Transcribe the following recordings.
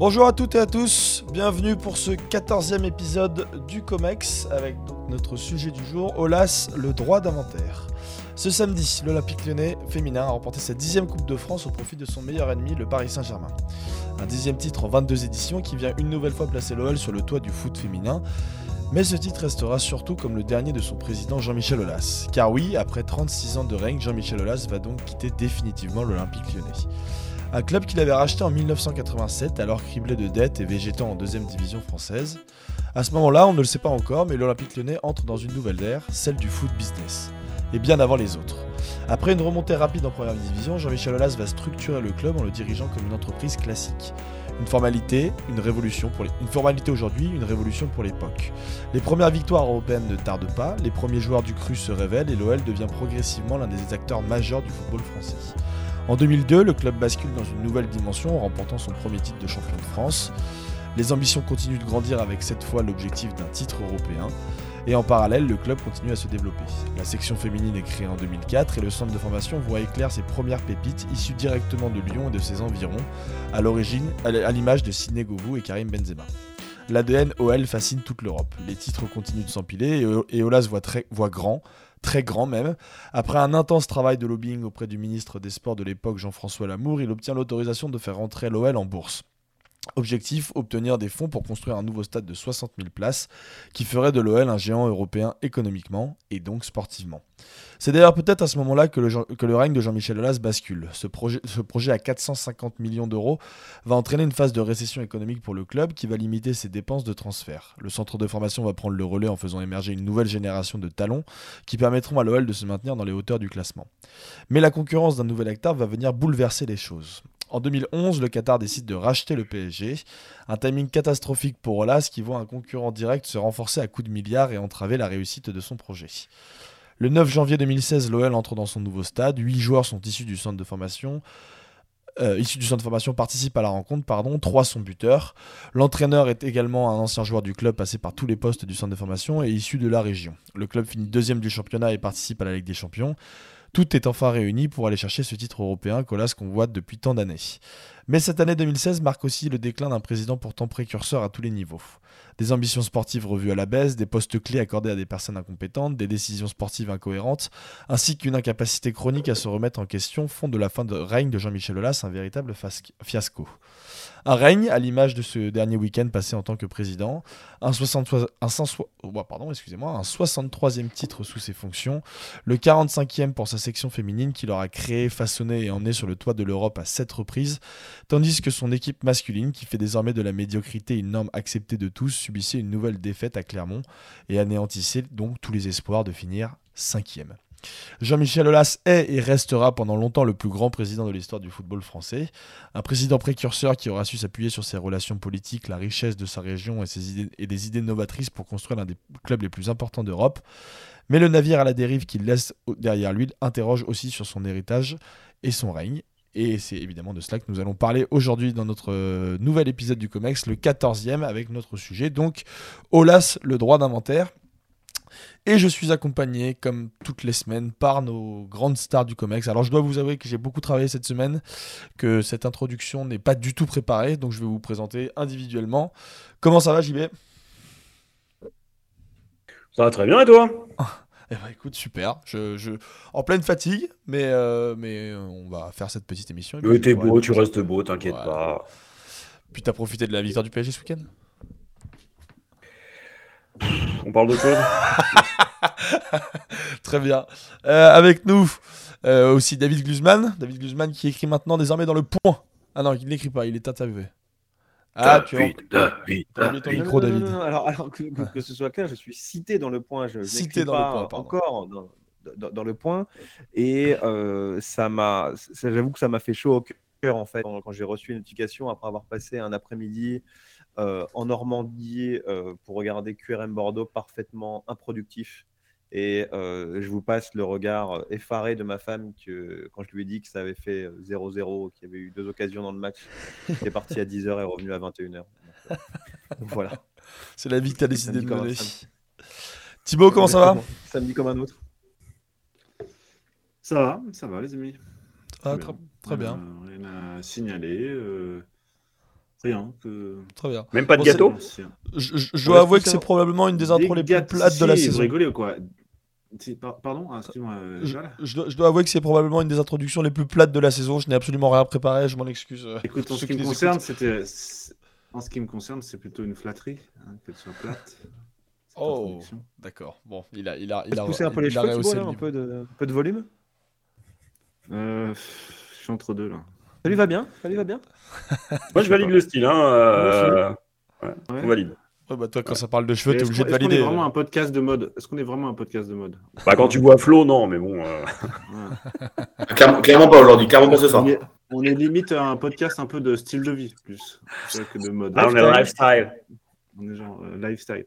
Bonjour à toutes et à tous, bienvenue pour ce 14e épisode du COMEX avec notre sujet du jour, Olas, le droit d'inventaire. Ce samedi, l'Olympique lyonnais féminin a remporté sa dixième Coupe de France au profit de son meilleur ennemi, le Paris Saint-Germain. Un dixième titre en 22 éditions qui vient une nouvelle fois placer l'OL sur le toit du foot féminin. Mais ce titre restera surtout comme le dernier de son président Jean-Michel Aulas. Car oui, après 36 ans de règne, Jean-Michel Aulas va donc quitter définitivement l'Olympique lyonnais. Un club qu'il avait racheté en 1987, alors criblé de dettes et végétant en deuxième division française. À ce moment-là, on ne le sait pas encore, mais l'Olympique lyonnais entre dans une nouvelle ère, celle du foot business. Et bien avant les autres. Après une remontée rapide en première division, Jean-Michel Aulas va structurer le club en le dirigeant comme une entreprise classique. Une formalité, une révolution pour une formalité aujourd'hui, une révolution pour l'époque. Les premières victoires européennes ne tardent pas, les premiers joueurs du cru se révèlent et l'OL devient progressivement l'un des acteurs majeurs du football français. En 2002, le club bascule dans une nouvelle dimension en remportant son premier titre de champion de France. Les ambitions continuent de grandir avec cette fois l'objectif d'un titre européen. Et en parallèle, le club continue à se développer. La section féminine est créée en 2004 et le centre de formation voit éclair ses premières pépites issues directement de Lyon et de ses environs, à l'origine, à l'image de Sidney Govou et Karim Benzema. L'ADN OL fascine toute l'Europe. Les titres continuent de s'empiler et Olas voit, grand, très grand même. Après un intense travail de lobbying auprès du ministre des Sports de l'époque, Jean-François Lamour, il obtient l'autorisation de faire rentrer l'OL en bourse. Objectif, obtenir des fonds pour construire un nouveau stade de 60 000 places qui ferait de l'OL un géant européen économiquement et donc sportivement. C'est d'ailleurs peut-être à ce moment-là que le, règne de Jean-Michel Aulas bascule. Ce projet, ce projet à 450 millions d'euros va entraîner une phase de récession économique pour le club qui va limiter ses dépenses de transfert. Le centre de formation va prendre le relais en faisant émerger une nouvelle génération de talons qui permettront à l'OL de se maintenir dans les hauteurs du classement. Mais la concurrence d'un nouvel acteur va venir bouleverser les choses. En 2011, le Qatar décide de racheter le PSG. Un timing catastrophique pour Olas qui voit un concurrent direct se renforcer à coups de milliards et entraver la réussite de son projet. Le 9 janvier 2016, l'OL entre dans son nouveau stade. Huit joueurs sont issus du centre de formation. Euh, issus du centre de formation participent à la rencontre, pardon, trois sont buteurs. L'entraîneur est également un ancien joueur du club passé par tous les postes du centre de formation et issu de la région. Le club finit deuxième du championnat et participe à la Ligue des Champions. Tout est enfin réuni pour aller chercher ce titre européen, Colas qu'on voit depuis tant d'années. Mais cette année 2016 marque aussi le déclin d'un président pourtant précurseur à tous les niveaux. Des ambitions sportives revues à la baisse, des postes clés accordés à des personnes incompétentes, des décisions sportives incohérentes, ainsi qu'une incapacité chronique à se remettre en question font de la fin de règne de Jean-Michel Aulas un véritable fiasco. Un règne à l'image de ce dernier week-end passé en tant que président, un, 63, pardon, excusez-moi, un 63e titre sous ses fonctions, le 45e pour sa section féminine qu'il aura créé, façonné et emmené sur le toit de l'Europe à 7 reprises, tandis que son équipe masculine, qui fait désormais de la médiocrité une norme acceptée de tous, subissait une nouvelle défaite à Clermont et anéantissait donc tous les espoirs de finir 5e. Jean-Michel Aulas est et restera pendant longtemps le plus grand président de l'histoire du football français. Un président précurseur qui aura su s'appuyer sur ses relations politiques, la richesse de sa région et, ses et des idées novatrices pour construire l'un des clubs les plus importants d'Europe. Mais le navire à la dérive qu'il laisse derrière lui interroge aussi sur son héritage et son règne. Et c'est évidemment de cela que nous allons parler aujourd'hui dans notre euh, nouvel épisode du COMEX, le 14e, avec notre sujet, donc Olas, le droit d'inventaire. Et je suis accompagné, comme toutes les semaines, par nos grandes stars du COMEX. Alors je dois vous avouer que j'ai beaucoup travaillé cette semaine, que cette introduction n'est pas du tout préparée, donc je vais vous présenter individuellement. Comment ça va JB Ça va très bien et toi? Eh ben écoute, super. Je, je... En pleine fatigue, mais, euh, mais on va faire cette petite émission. Oui, t'es beau, tu restes beau, t'inquiète pas. Puis t'as profité de la victoire du PSG ce week-end? On parle de quoi Très bien. Euh, avec nous euh, aussi David Guzman. David Guzman qui écrit maintenant désormais dans le point. Ah non, il n'écrit pas, il est interviewé. Ah, tu as David, ton micro, David. alors, que, ce soit clair, je suis cité dans le point. Je cité dans pas le point, encore dans, le point. Et euh, ça m'a, j'avoue que ça m'a fait chaud au cœur en fait quand j'ai reçu une notification après avoir passé un après-midi euh, en Normandie euh, pour regarder QRM Bordeaux parfaitement improductif. Et euh, je vous passe le regard effaré de ma femme que, quand je lui ai dit que ça avait fait 0-0, qu'il y avait eu deux occasions dans le match, qui est parti à 10h et revenu à 21h. voilà. C'est la vie que tu as décidé de mener. Thibaut, comment ça va? Samedi comme un autre. Ça va, ça va les amis. Ah, très, bien. Rien à signaler. Rien. Très bien. Même pas de gâteau? Je, dois avouer que c'est probablement une des intros les plus plates de la saison. Vous rigolez ou quoi? Pardon ah, euh, je, dois avouer que c'est probablement une des introductions les plus plates de la saison. Je n'ai absolument rien préparé, je m'en excuse. Euh, Écoute, en ce qui me concerne, c'était. En ce qui me concerne, c'est plutôt une flatterie hein, qu'elle soit plate. Oh, d'accord. Bon, il a, il a, il a, pousser un peu les cheveux, un peu de, un peu de volume? Euh, je suis entre deux là. Ça lui va bien? Ça lui va bien? Moi, je valide le style. Hein, euh... ouais, On valide. Bah toi, quand ça parle de cheveux, t'es obligé de valider. Est-ce qu'on est vraiment un podcast de mode? Est-ce qu'on est vraiment un podcast de mode? Bah quand tu vois Flo, non, mais bon. Euh... clairement, pas aujourd'hui, clairement pas ce soir. On est, limite un podcast un peu de style de vie plus que de mode. Ah, on est lifestyle. On est genre euh, lifestyle.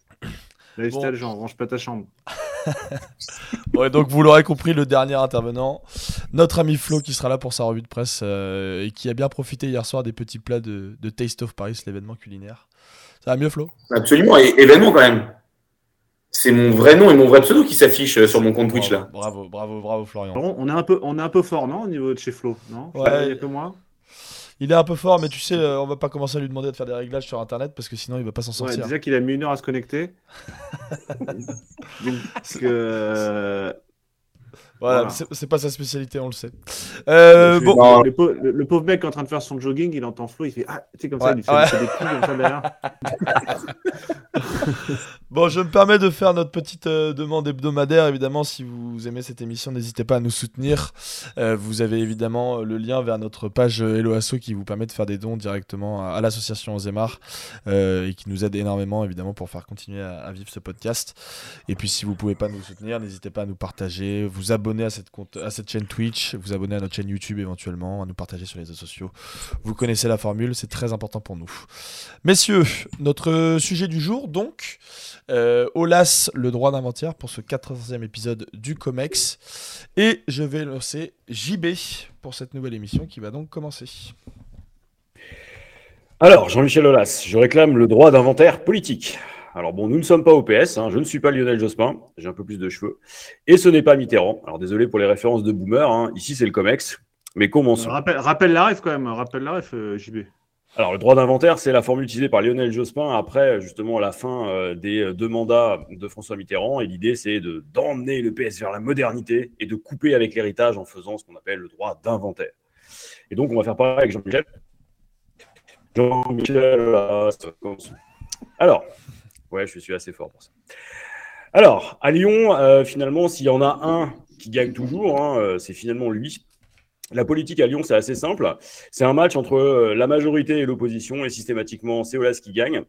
Lifestyle, genre range pas ta chambre. ouais, donc vous l'aurez compris, le dernier intervenant, notre ami Flo qui sera là pour sa revue de presse euh, et qui a bien profité hier soir des petits plats de, Taste of Paris, l'événement culinaire. Ça va mieux Flo? Absolument, et événement quand même. C'est mon vrai nom et mon vrai pseudo qui s'affiche euh, sur mon compte Twitch là. Bravo, bravo, bravo Florian. On est un peu, on est un peu fort, non, au niveau de chez Flo, non? Ouais. Il y a que moi. Il est un peu fort, mais tu sais, euh, on va pas commencer à lui demander de faire des réglages sur Internet parce que sinon il va pas s'en sortir. Ouais, déjà qu'il a mis une heure à se connecter. Donc, euh, voilà, c'est pas sa spécialité, on le sait. Euh, bon. le, pauvre, mec est en train de faire son jogging, il entend Flo, il fait Ah, tu sais, comme ça, il fait, des coups comme ça derrière. bon, je me permets de faire notre petite euh, demande hebdomadaire. Évidemment, si vous aimez cette émission, n'hésitez pas à nous soutenir. Euh, vous avez évidemment le lien vers notre page Hello Asso qui vous permet de faire des dons directement à, l'association Ozemar et qui nous aide énormément, évidemment, pour faire continuer à, à, vivre ce podcast. Et puis, si vous pouvez pas nous soutenir, n'hésitez pas à nous partager, vous abonner à cette, chaîne Twitch, vous abonner à notre chaîne YouTube éventuellement, à nous partager sur les réseaux sociaux. Vous connaissez la formule, c'est très important pour nous. Messieurs, notre sujet du jour, donc, euh, Olas, le droit d'inventaire pour ce 14e épisode du COMEX. Et je vais lancer JB pour cette nouvelle émission qui va donc commencer. Alors, Jean-Michel Olas, je réclame le droit d'inventaire politique. Alors bon, nous ne sommes pas au PS, hein. je ne suis pas Lionel Jospin, j'ai un peu plus de cheveux, et ce n'est pas Mitterrand. Alors désolé pour les références de boomer, hein. ici c'est le COMEX, mais commençons. Rappelle, rappelle la ref quand même, rappelle la ref, euh, JB. Alors le droit d'inventaire, c'est la formule utilisée par Lionel Jospin après justement la fin euh, des euh, deux mandats de François Mitterrand, et l'idée c'est de d'emmener le PS vers la modernité et de couper avec l'héritage en faisant ce qu'on appelle le droit d'inventaire. Et donc on va faire pareil avec Jean-Michel. Jean-Michel, alors, Ouais, je suis assez fort pour ça. Alors, à Lyon, euh, finalement, s'il y en a un qui gagne toujours, hein, euh, c'est finalement lui. La politique à Lyon, c'est assez simple. C'est un match entre euh, la majorité et l'opposition, et systématiquement, c'est Olas qui gagne.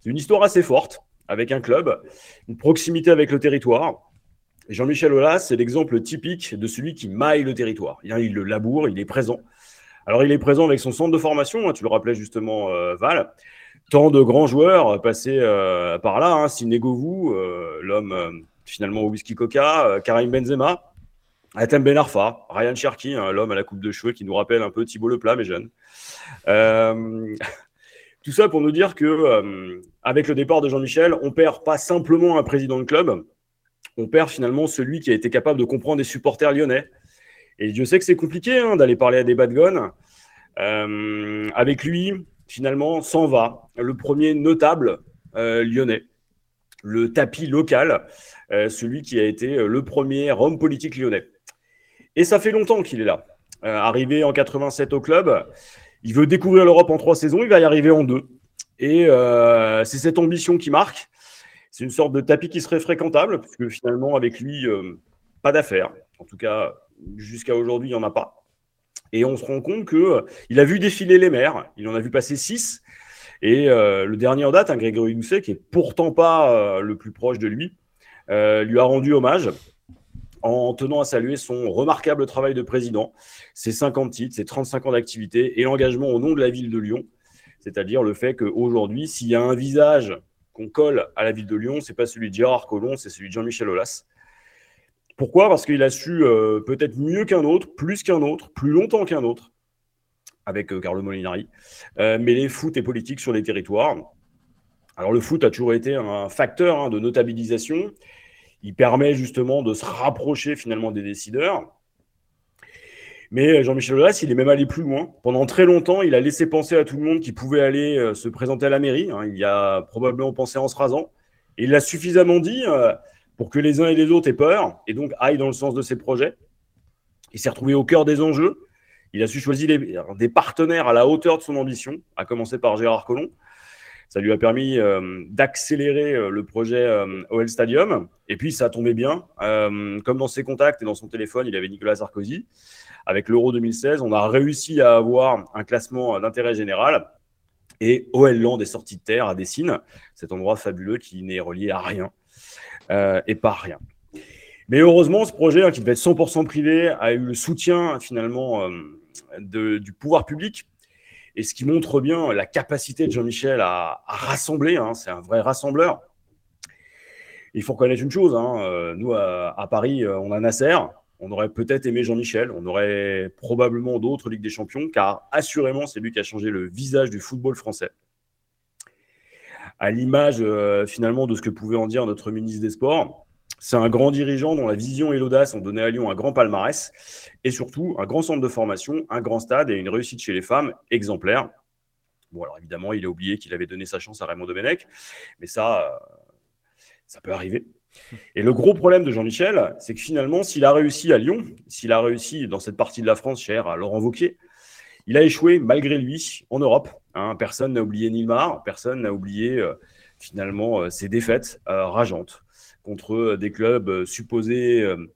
C'est une histoire assez forte, avec un club, une proximité avec le territoire. Jean-Michel Aulas, c'est l'exemple typique de celui qui maille le territoire. Il, le laboure, il est présent. Alors, il est présent avec son centre de formation, hein, tu le rappelais justement, Val tant de grands joueurs passés euh, par là. Hein, Sinegovu, euh, l'homme euh, finalement au whisky coca, Karim Benzema, Atem Ben Arfa, Ryan Cherki, hein, l'homme à la coupe de cheveux qui nous rappelle un peu Thibault Leplat, mais jeune. tout ça pour nous dire que avec le départ de Jean-Michel, on perd pas simplement un président de club, on perd finalement celui qui a été capable de comprendre des supporters lyonnais. Et Dieu sait que c'est compliqué hein, d'aller parler à des bad guns. avec lui, finalement, s'en va. Le premier notable euh, lyonnais, le tapis local, euh, celui qui a été euh, le premier homme politique lyonnais. Et ça fait longtemps qu'il est là. arrivé en 87 au club, il veut découvrir l'Europe en trois saisons, il va y arriver en deux. Et c'est cette ambition qui marque. C'est une sorte de tapis qui serait fréquentable, puisque finalement, avec lui, pas d'affaires. En tout cas, jusqu'à aujourd'hui, il n'y en a pas. Et on se rend compte qu'il euh, a vu défiler les maires, il en a vu passer six. Et euh, le dernier en date, un Grégory Doucet, qui est pourtant pas euh, le plus proche de lui, lui a rendu hommage en tenant à saluer son remarquable travail de président, ses 50 titres, ses 35 ans d'activité et l'engagement au nom de la ville de Lyon. C'est-à-dire le fait qu'aujourd'hui, s'il y a un visage qu'on colle à la ville de Lyon, c'est pas celui de Gérard Collomb, c'est celui de Jean-Michel Aulas. Pourquoi? Parce qu'il a su euh, peut-être mieux qu'un autre, plus qu'un autre, plus longtemps qu'un autre, avec euh, Carlo Molinari, euh, mêler foot et politique sur les territoires. Alors le foot a toujours été un facteur hein, de notabilisation. Il permet justement de se rapprocher finalement des décideurs. Mais Jean-Michel Aulas, il est même allé plus loin. Pendant très longtemps, il a laissé penser à tout le monde qu'il pouvait aller se présenter à la mairie. Hein. Il y a probablement pensé en se rasant. Et il l'a suffisamment dit pour que les uns et les autres aient peur et donc aillent dans le sens de ses projets. Il s'est retrouvé au cœur des enjeux. Il a su choisir des partenaires à la hauteur de son ambition, à commencer par Gérard Collomb. Ça lui a permis euh, d'accélérer euh, le projet euh, OL Stadium. Et puis, ça tombé bien. comme dans ses contacts et dans son téléphone, il avait Nicolas Sarkozy. Avec l'Euro 2016, on a réussi à avoir un classement d'intérêt général. Et OL Land est sorti de terre à Dessines, cet endroit fabuleux qui n'est relié à rien et pas rien. Mais heureusement, ce projet, hein, qui devait être 100% privé, a eu le soutien finalement du pouvoir public et ce qui montre bien la capacité de Jean-Michel à, rassembler. Hein, c'est un vrai rassembleur. Il faut reconnaître une chose. Hein, euh, nous, à, Paris, euh, on a Nasser. On aurait peut-être aimé Jean-Michel. On aurait probablement d'autres Ligues des Champions, car assurément, c'est lui qui a changé le visage du football français. À l'image, euh, finalement, de ce que pouvait en dire notre ministre des Sports, c'est un grand dirigeant dont la vision et l'audace ont donné à Lyon un grand palmarès et surtout un grand centre de formation, un grand stade et une réussite chez les femmes exemplaire. Bon, alors évidemment, il a oublié qu'il avait donné sa chance à Raymond Domenech, mais ça, euh, ça peut arriver. Et le gros problème de Jean-Michel, c'est que finalement, s'il a réussi à Lyon, s'il a réussi dans cette partie de la France chère à Laurent Wauquiez, il a échoué malgré lui en Europe. Hein. personne n'a oublié Nilmar, personne n'a oublié euh, finalement euh, ses défaites rageantes contre euh, des clubs euh, supposés euh,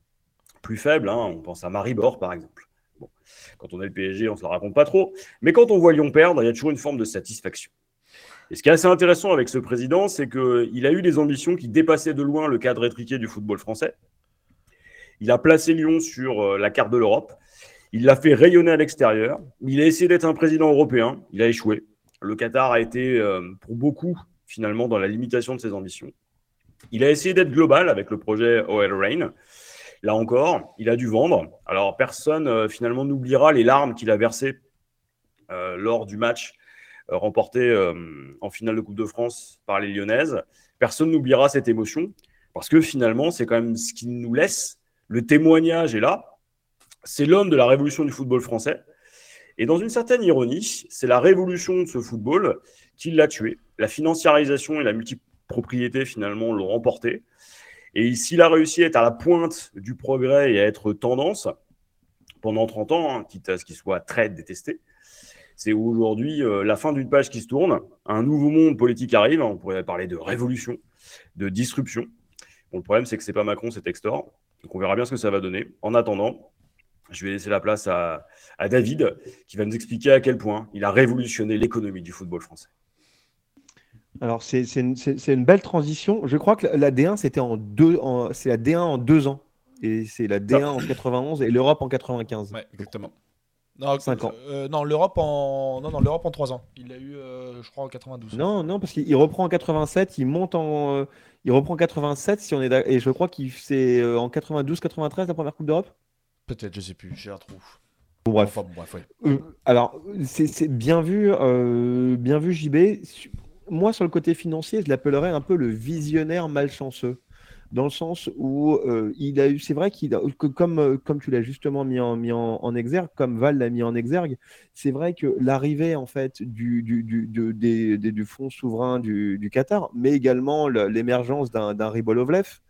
plus faibles. Hein. On pense à Maribor, par exemple. Quand on est le PSG, on ne se le raconte pas trop. Mais quand on voit Lyon perdre, il y a toujours une forme de satisfaction. Et ce qui est assez intéressant avec ce président, c'est qu'il a eu des ambitions qui dépassaient de loin le cadre étriqué du football français. Il a placé Lyon sur la carte de l'Europe. Il l'a fait rayonner à l'extérieur. Il a essayé d'être un président européen. Il a échoué. Le Qatar a été, pour beaucoup, finalement, dans la limitation de ses ambitions. Il a essayé d'être global avec le projet OL Rain. Là encore, il a dû vendre. Alors, personne euh, finalement n'oubliera les larmes qu'il a versées euh, lors du match euh, remporté en finale de Coupe de France par les Lyonnaises. Personne n'oubliera cette émotion parce que finalement, c'est quand même ce qui nous laisse. Le témoignage est là. C'est l'homme de la révolution du football français. Et dans une certaine ironie, c'est la révolution de ce football qui l'a tué. La financiarisation et la multiplication propriétés finalement l'ont remporté. Et s'il a réussi à être à la pointe du progrès et à être tendance pendant 30 ans, hein, quitte à ce qu'il soit très détesté, c'est aujourd'hui euh, la fin d'une page qui se tourne, un nouveau monde politique arrive, on pourrait parler de révolution, de disruption. Bon, le problème, c'est que c'est pas Macron, c'est Textor. Donc on verra bien ce que ça va donner. En attendant, je vais laisser la place à, à David, qui va nous expliquer à quel point il a révolutionné l'économie du football français. Alors, c'est une, belle transition. Je crois que la, D1, c'était en deux, c'est la D1 en deux ans. Et c'est la D1 en 91 et l'Europe en 95. Ouais, exactement. Non, ans. Euh, non, l'Europe en non, non, l'Europe en 3 ans. Il l'a eu, euh, je crois, en 92. Non, non, parce qu'il reprend en 87, il monte en, euh, il reprend en 87 si on est et je crois qu'il c'est en 92-93 la première Coupe d'Europe? Peut-être, je sais plus, j'ai la trouve. bref. bref alors, c'est bien vu, bien vu JB moi, sur le côté financier, je l'appellerais un peu le visionnaire malchanceux. Dans le sens où euh, il a eu, c'est vrai qu'il comme, euh, comme tu l'as justement mis en, mis en, exergue, comme Val l'a mis en exergue, c'est vrai que l'arrivée en fait du, du, du, du fonds souverain du, Qatar, mais également l'émergence d'un Ribolovlev, euh,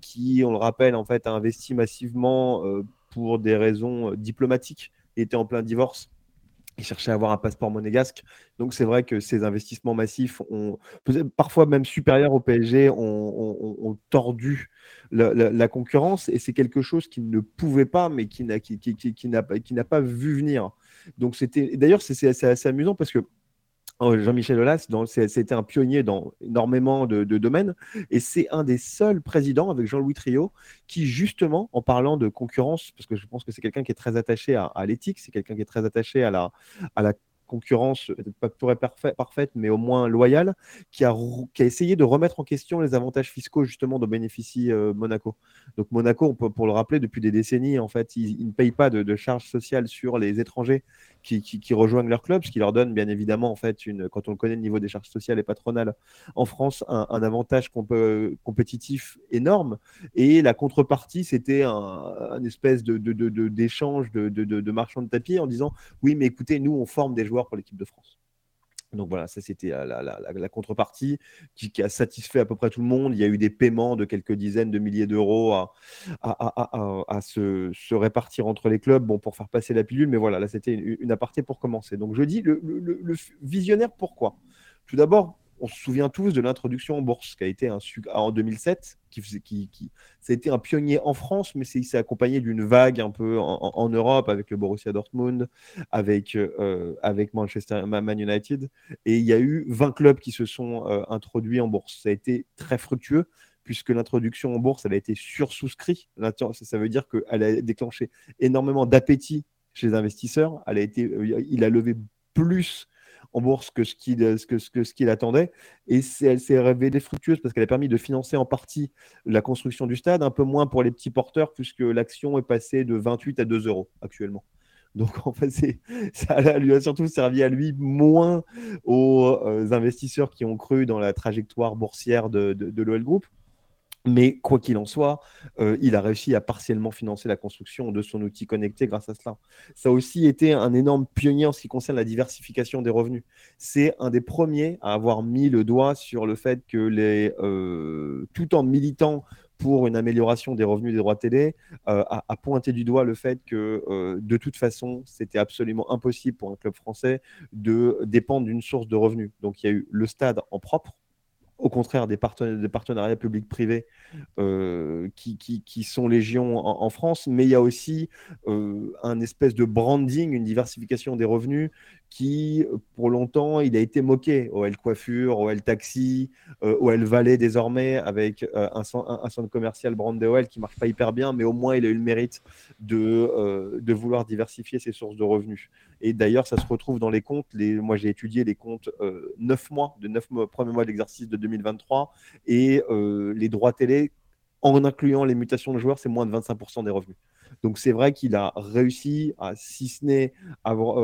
qui, on le rappelle, en fait, a investi massivement pour des raisons diplomatiques, était en plein divorce il cherchait à avoir un passeport monégasque. Donc c'est vrai que ces investissements massifs, ont, parfois même supérieurs au PSG, ont, tordu la, concurrence et c'est quelque chose qui ne pouvait pas, mais qui n'a pas vu venir. Donc c'était d'ailleurs c'est assez amusant parce que Jean-Michel Aulas, c'était un pionnier dans énormément de, domaines, et c'est un des seuls présidents avec Jean-Louis Trio qui, justement, en parlant de concurrence, parce que je pense que c'est quelqu'un qui est très attaché à, l'éthique, c'est quelqu'un qui est très attaché à la, à la concurrence, peut-être pas pour parfaite, mais au moins loyale, qui a, qui a essayé de remettre en question les avantages fiscaux justement dont bénéficie euh, Monaco. Donc Monaco, pour le rappeler, depuis des décennies, en fait, il, ne paye pas de, charges sociales sur les étrangers qui, rejoignent leur club, ce qui leur donne bien évidemment, en fait, une, quand on connaît le niveau des charges sociales et patronales en France, un, avantage compétitif énorme. Et la contrepartie, c'était un, espèce d'échange de, de, de, de, marchands de tapis en disant oui, mais écoutez, nous, on forme des joueurs pour l'équipe de France. Donc voilà, ça c'était la, contrepartie qui, a satisfait à peu près tout le monde. Il y a eu des paiements de quelques dizaines de milliers d'euros à, se, répartir entre les clubs bon, pour faire passer la pilule. Mais voilà, là c'était une, aparté pour commencer. Donc je dis le visionnaire, pourquoi? Tout d'abord, on se souvient tous de l'introduction en bourse qui a été un en 2007, qui, ça a été un pionnier en France, mais c'est s'est accompagné d'une vague un peu en, Europe avec le Borussia Dortmund, avec, euh, Manchester Man United, et il y a eu 20 clubs qui se sont euh, introduits en bourse. Ça a été très fructueux puisque l'introduction en bourse, elle a été sursouscrit. Ça veut dire qu'elle a déclenché énormément d'appétit chez les investisseurs. Euh, il a levé plus en bourse que ce qu'il que, que, attendait. Et elle s'est révélée fructueuse parce qu'elle a permis de financer en partie la construction du stade, un peu moins pour les petits porteurs, puisque l'action est passée de 28 à 2 euros actuellement. Donc en fait, ça lui a surtout servi à lui, moins aux euh, investisseurs qui ont cru dans la trajectoire boursière de, de, de l'OL Group. Mais quoi qu'il en soit, euh, il a réussi à partiellement financer la construction de son outil connecté grâce à cela. Ça a aussi été un énorme pionnier en ce qui concerne la diversification des revenus. C'est un des premiers à avoir mis le doigt sur le fait que les, euh, tout en militant pour une amélioration des revenus des droits télé, euh, a, pointé du doigt le fait que de toute façon, c'était absolument impossible pour un club français de dépendre d'une source de revenus. Donc il y a eu le stade en propre, au contraire des, partenariats publics-privés euh, qui, sont légion en, France, mais il y a aussi euh, un espèce de branding, une diversification des revenus qui, pour longtemps, il a été moqué. OL Coiffure, OL Taxi, euh, OL Valley désormais, avec euh, un, centre commercial brandé OL qui marche pas hyper bien, mais au moins il a eu le mérite de, euh, de vouloir diversifier ses sources de revenus. Et d'ailleurs, ça se retrouve dans les comptes. Les, moi, j'ai étudié les comptes 9 mois, de 9 mois, premiers mois d'exercice de 2023, et les droits télé, en incluant les mutations de joueurs, c'est moins de 25% des revenus. Donc c'est vrai qu'il a réussi à, si ce n'est avoir,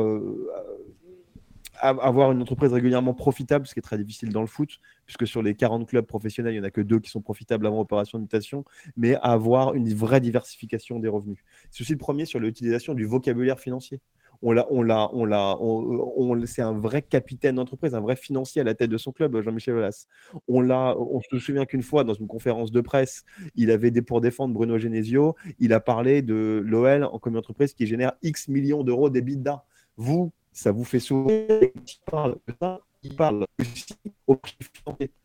avoir une entreprise régulièrement profitable, ce qui est très difficile dans le foot, puisque sur les 40 clubs professionnels, il n'y en a que deux qui sont profitables avant opération de mutation, mais avoir une vraie diversification des revenus. C'est aussi le premier sur l'utilisation du vocabulaire financier. On l'a, on l'a, on l'a, on, c'est un vrai capitaine d'entreprise, un vrai financier à la tête de son club, Jean-Michel Aulas. On l'a, on se souvient qu'une fois dans une conférence de presse, il avait des pour défendre Bruno Genesio, il a parlé de l'OL en comme entreprise qui génère X millions d'euros d'EBITDA. Vous, ça vous fait sourire. Il parle de ça, il parle aussi au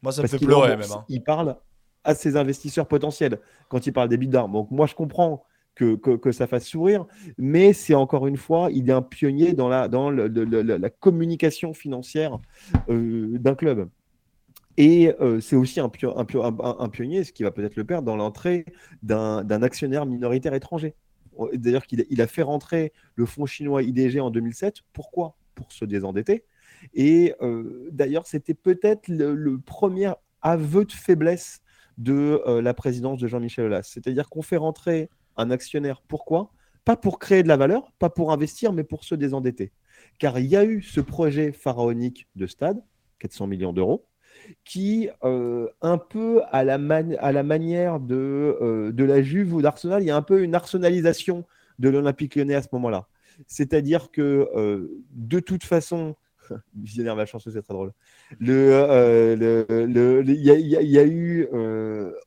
Moi, ça me fait pleurer même. Hein. Il parle à ses investisseurs potentiels quand il parle des d'armes. Donc, moi, je comprends que, que, ça fasse sourire, mais c'est encore une fois, il est un pionnier dans la, dans le, la communication financière euh, d'un club. Et euh, c'est aussi un, un, un, pionnier, ce qui va peut-être le perdre, dans l'entrée d'un actionnaire minoritaire étranger. D'ailleurs, qu'il il a fait rentrer le fonds chinois IDG en 2007. Pourquoi? Pour se désendetter. Et euh, d'ailleurs, c'était peut-être le, premier aveu de faiblesse de euh, la présidence de Jean-Michel Aulas. C'est-à-dire qu'on fait rentrer un actionnaire. Pourquoi? Pas pour créer de la valeur, pas pour investir, mais pour se désendetter. Car il y a eu ce projet pharaonique de stade, 400 millions d'euros, qui, euh, un peu à la, à la manière de, euh, de la Juve ou d'Arsenal, il y a un peu une arsenalisation de l'Olympique lyonnais à ce moment-là. C'est-à-dire que, euh, de toute façon, visionnaire malchanceux, c'est très drôle. Le, le, il y, y, a eu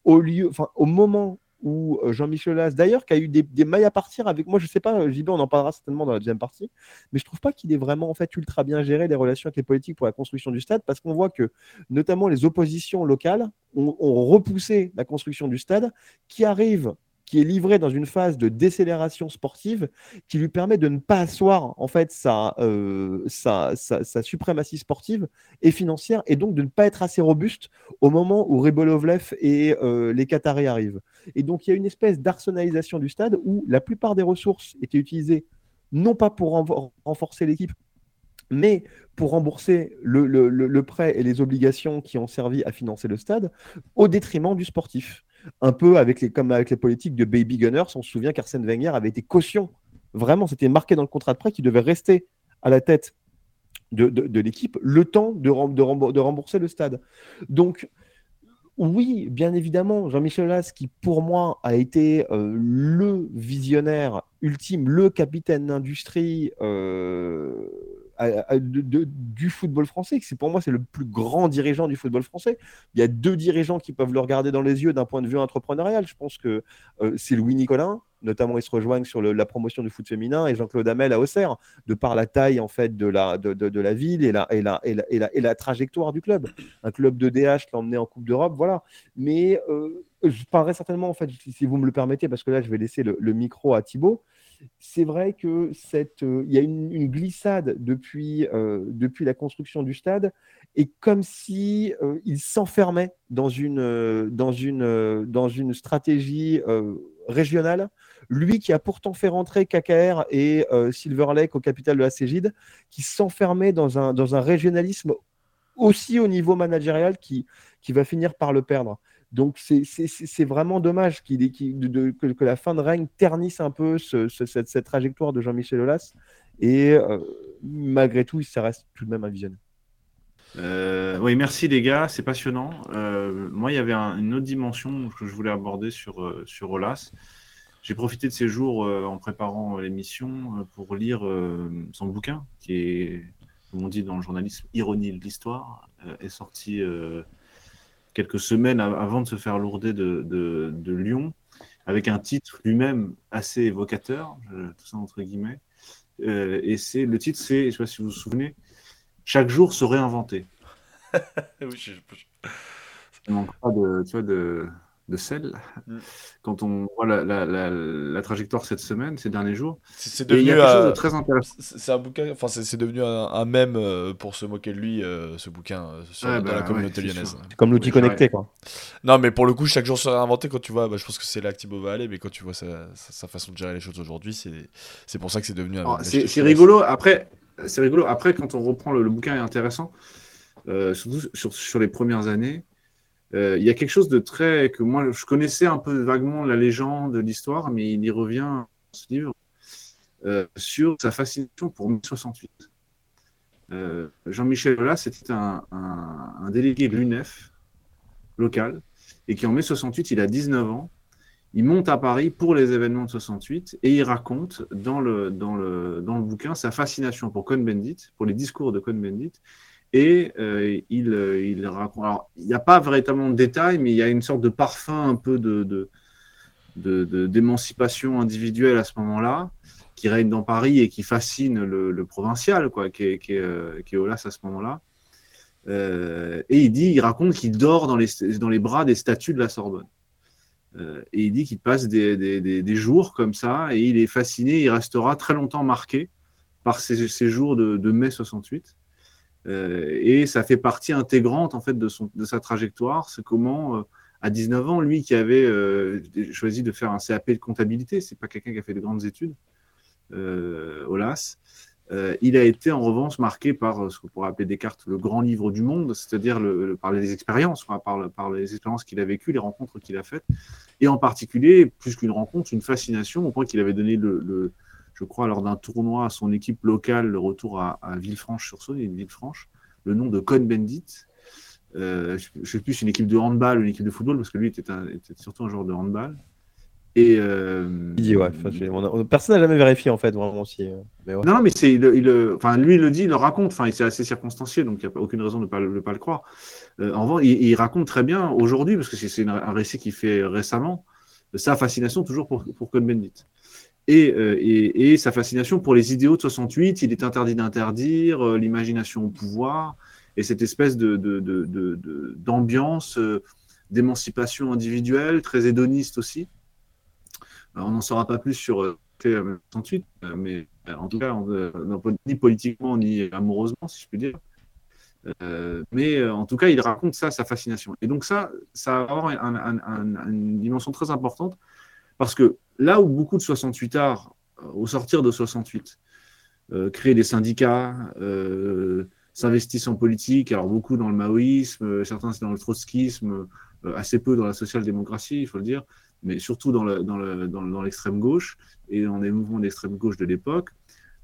au lieu, au moment où euh, Jean-Michel Aulas, d'ailleurs, qui a eu des, mailles à partir avec moi, je sais pas, JB, on en parlera certainement dans la deuxième partie, mais je trouve pas qu'il ait vraiment en fait ultra bien géré les relations avec les politiques pour la construction du stade, parce qu'on voit que notamment les oppositions locales ont repoussé la construction du stade, qui arrive qui est livré dans une phase de décélération sportive qui lui permet de ne pas asseoir en fait sa, euh, sa, sa, suprématie sportive et financière et donc de ne pas être assez robuste au moment où Ribolovlev et euh, les Qataris arrivent. Et donc il y a une espèce d'arsenalisation du stade où la plupart des ressources étaient utilisées non pas pour renforcer l'équipe, mais pour rembourser le, le, le, prêt et les obligations qui ont servi à financer le stade, au détriment du sportif un peu avec les, comme avec les politiques de Baby Gunners. On se souvient qu'Arsène Wenger avait été caution. Vraiment, c'était marqué dans le contrat de prêt qu'il devait rester à la tête de, l'équipe le temps de, rembourser le stade. Donc, oui, bien évidemment, Jean-Michel Aulas, qui pour moi a été euh, le visionnaire ultime, le capitaine d'industrie euh, du football français. C'est pour moi, c'est le plus grand dirigeant du football français. Il y a deux dirigeants qui peuvent le regarder dans les yeux d'un point de vue entrepreneurial. Je pense que euh, c'est Louis Nicolin, notamment ils se rejoignent sur la promotion du foot féminin et Jean-Claude Hamel à Auxerre, de par la taille en fait de la, de, ville et la, et, et, la, trajectoire du club. Un club de DH emmené en Coupe d'Europe, voilà. Mais euh, je parlerai certainement, en fait, si vous me le permettez, parce que là je vais laisser le, micro à Thibaut. C'est vrai que cette, euh, il y a une, glissade depuis, euh, depuis la construction du stade et comme si il s'enfermait dans une, dans, une, dans une stratégie régionale lui qui a pourtant fait rentrer KKR et euh, Silver Lake au capital de la Cégide, qui s'enfermait dans un, dans un régionalisme aussi au niveau managérial qui, qui va finir par le perdre. Donc c'est vraiment dommage que, la fin de règne ternisse un peu cette, trajectoire de Jean-Michel Aulas. Et euh, malgré tout, ça reste tout de même un visionnaire. Euh, oui, merci les gars, c'est passionnant. moi, il y avait une autre dimension que je voulais aborder sur, sur Olas. J'ai profité de ces jours euh, en préparant l'émission euh, pour lire euh, son bouquin, qui est, comme on dit dans le journalisme, ironie de l'histoire, est sorti quelques semaines avant de se faire lourder de, Lyon, avec un titre lui-même assez évocateur, tout ça entre guillemets. et c'est le titre, c'est, je ne sais pas si vous vous souvenez, Chaque jour se réinventer. oui, je... Manque pas de, tu vois, de, de sel. Mm. Quand on voit la, trajectoire cette semaine, ces derniers jours, c'est devenu chose de très intéressant. C'est un bouquin, enfin c'est devenu un, mème euh, pour se moquer de lui, euh, ce bouquin euh, sur, dans la bah communauté lyonnaise. Comme l'outil connecté, quoi. Non, mais pour le coup, chaque jour se réinventer. Quand tu vois, bah, je pense que c'est là que Thibaut va aller, mais quand tu vois sa, façon de gérer les choses aujourd'hui, c'est pour ça que c'est devenu un. c'est rigolo. Après, c'est rigolo. Après, quand on reprend le, bouquin, est intéressant, surtout sur, sur les premières années. Euh, il y a quelque chose de très que moi je connaissais un peu vaguement la légende, l'histoire, mais il y revient dans ce livre euh, sur sa fascination pour 1068. Euh, Jean-Michel Aulas c'était un, délégué de l'UNEF local et qui en mai 68, il a 19 ans. Il monte à Paris pour les événements de 68 et il raconte dans le, dans le, dans le bouquin sa fascination pour Cohn-Bendit, pour les discours de Cohn-Bendit et euh, il, euh, il, raconte. Alors, il n'y a pas véritablement de détails, mais il y a une sorte de parfum un peu de, d'émancipation individuelle à ce moment-là, qui règne dans Paris et qui fascine le, provincial, quoi, qui est, qui est, euh, qui à ce moment-là. et il dit, il raconte qu'il dort dans les, dans les bras des statues de la Sorbonne. et il dit qu'il passe des, des, des, jours comme ça, et il est fasciné, il restera très longtemps marqué par ces, ces jours de, de mai 68. Euh, et ça fait partie intégrante en fait de, son, de sa trajectoire. C'est comment, euh, à 19 ans, lui qui avait euh, choisi de faire un CAP de comptabilité, c'est pas quelqu'un qui a fait de grandes études, Olas, il a été en revanche marqué par ce qu'on pourrait appeler Descartes le grand livre du monde, c'est-à-dire le, par les expériences, par, les expériences qu'il a vécues, les rencontres qu'il a faites, et en particulier, plus qu'une rencontre, une fascination au point qu'il avait donné le je crois, lors d'un tournoi à son équipe locale, le retour à, Villefranche-sur-Saône, une Villefranche, le nom de Cohn Bendit. Euh, je ne sais plus si une équipe de handball ou une équipe de football, parce que lui était, surtout un joueur de handball. Et euh... personne n'a jamais vérifié en fait vraiment si. Euh, non, mais c'est, il, enfin, lui il le dit, il le raconte. Enfin, c'est assez circonstanciel, donc il n'y a aucune raison de ne pas, pas, le croire. Euh, en revanche, il, raconte très bien aujourd'hui, parce que c'est, un récit qu'il fait récemment, sa fascination toujours pour, pour Cohn Bendit. Euh, et, sa fascination pour les idéaux de 68, il est interdit d'interdire, euh, l'imagination au pouvoir, et cette espèce d'ambiance de, de, euh, d'émancipation individuelle, très hédoniste aussi. on n'en saura pas plus sur 68, mais en tout cas, ni politiquement ni amoureusement, si je puis dire. mais en tout cas, il raconte ça, sa fascination. Et donc ça, ça va avoir une dimension très importante parce que là où beaucoup de 68 arts, euh, au sortir de 68, euh, créent des syndicats, euh, s'investissent en politique, alors beaucoup dans le maoïsme, certains dans le trotskisme, assez peu dans la social-démocratie, il faut le dire, mais surtout dans l'extrême dans le, dans gauche et dans les mouvements d'extrême gauche de l'époque.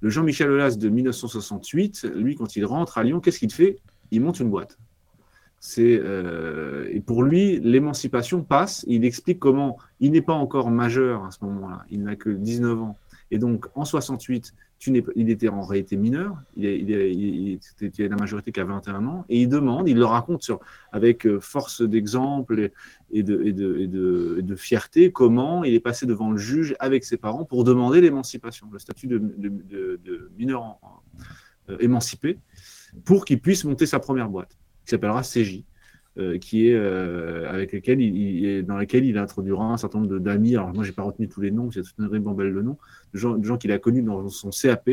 Le Jean-Michel Aulas de 1968, lui, quand il rentre à Lyon, qu'est-ce qu'il fait? Il monte une boîte. C'est euh, et pour lui, l'émancipation passe. Il explique comment il n'est pas encore majeur à ce moment-là. Il n'a que 19 ans. Et donc, en 68, il était en réalité mineur, il, était la majorité qu'à 21 ans, et il demande, il le raconte sur, avec euh, force d'exemple et, de, fierté comment il est passé devant le juge avec ses parents pour demander l'émancipation, le statut de, mineur euh, émancipé, pour qu'il puisse monter sa première boîte, qui s'appellera CJ. Euh, qui est avec lesquels il, dans lesquels il introduira un certain nombre d'amis. Alors moi, j'ai pas retenu tous les noms, a toute une ribambelle de noms, de gens, qu'il a connus dans son CAP,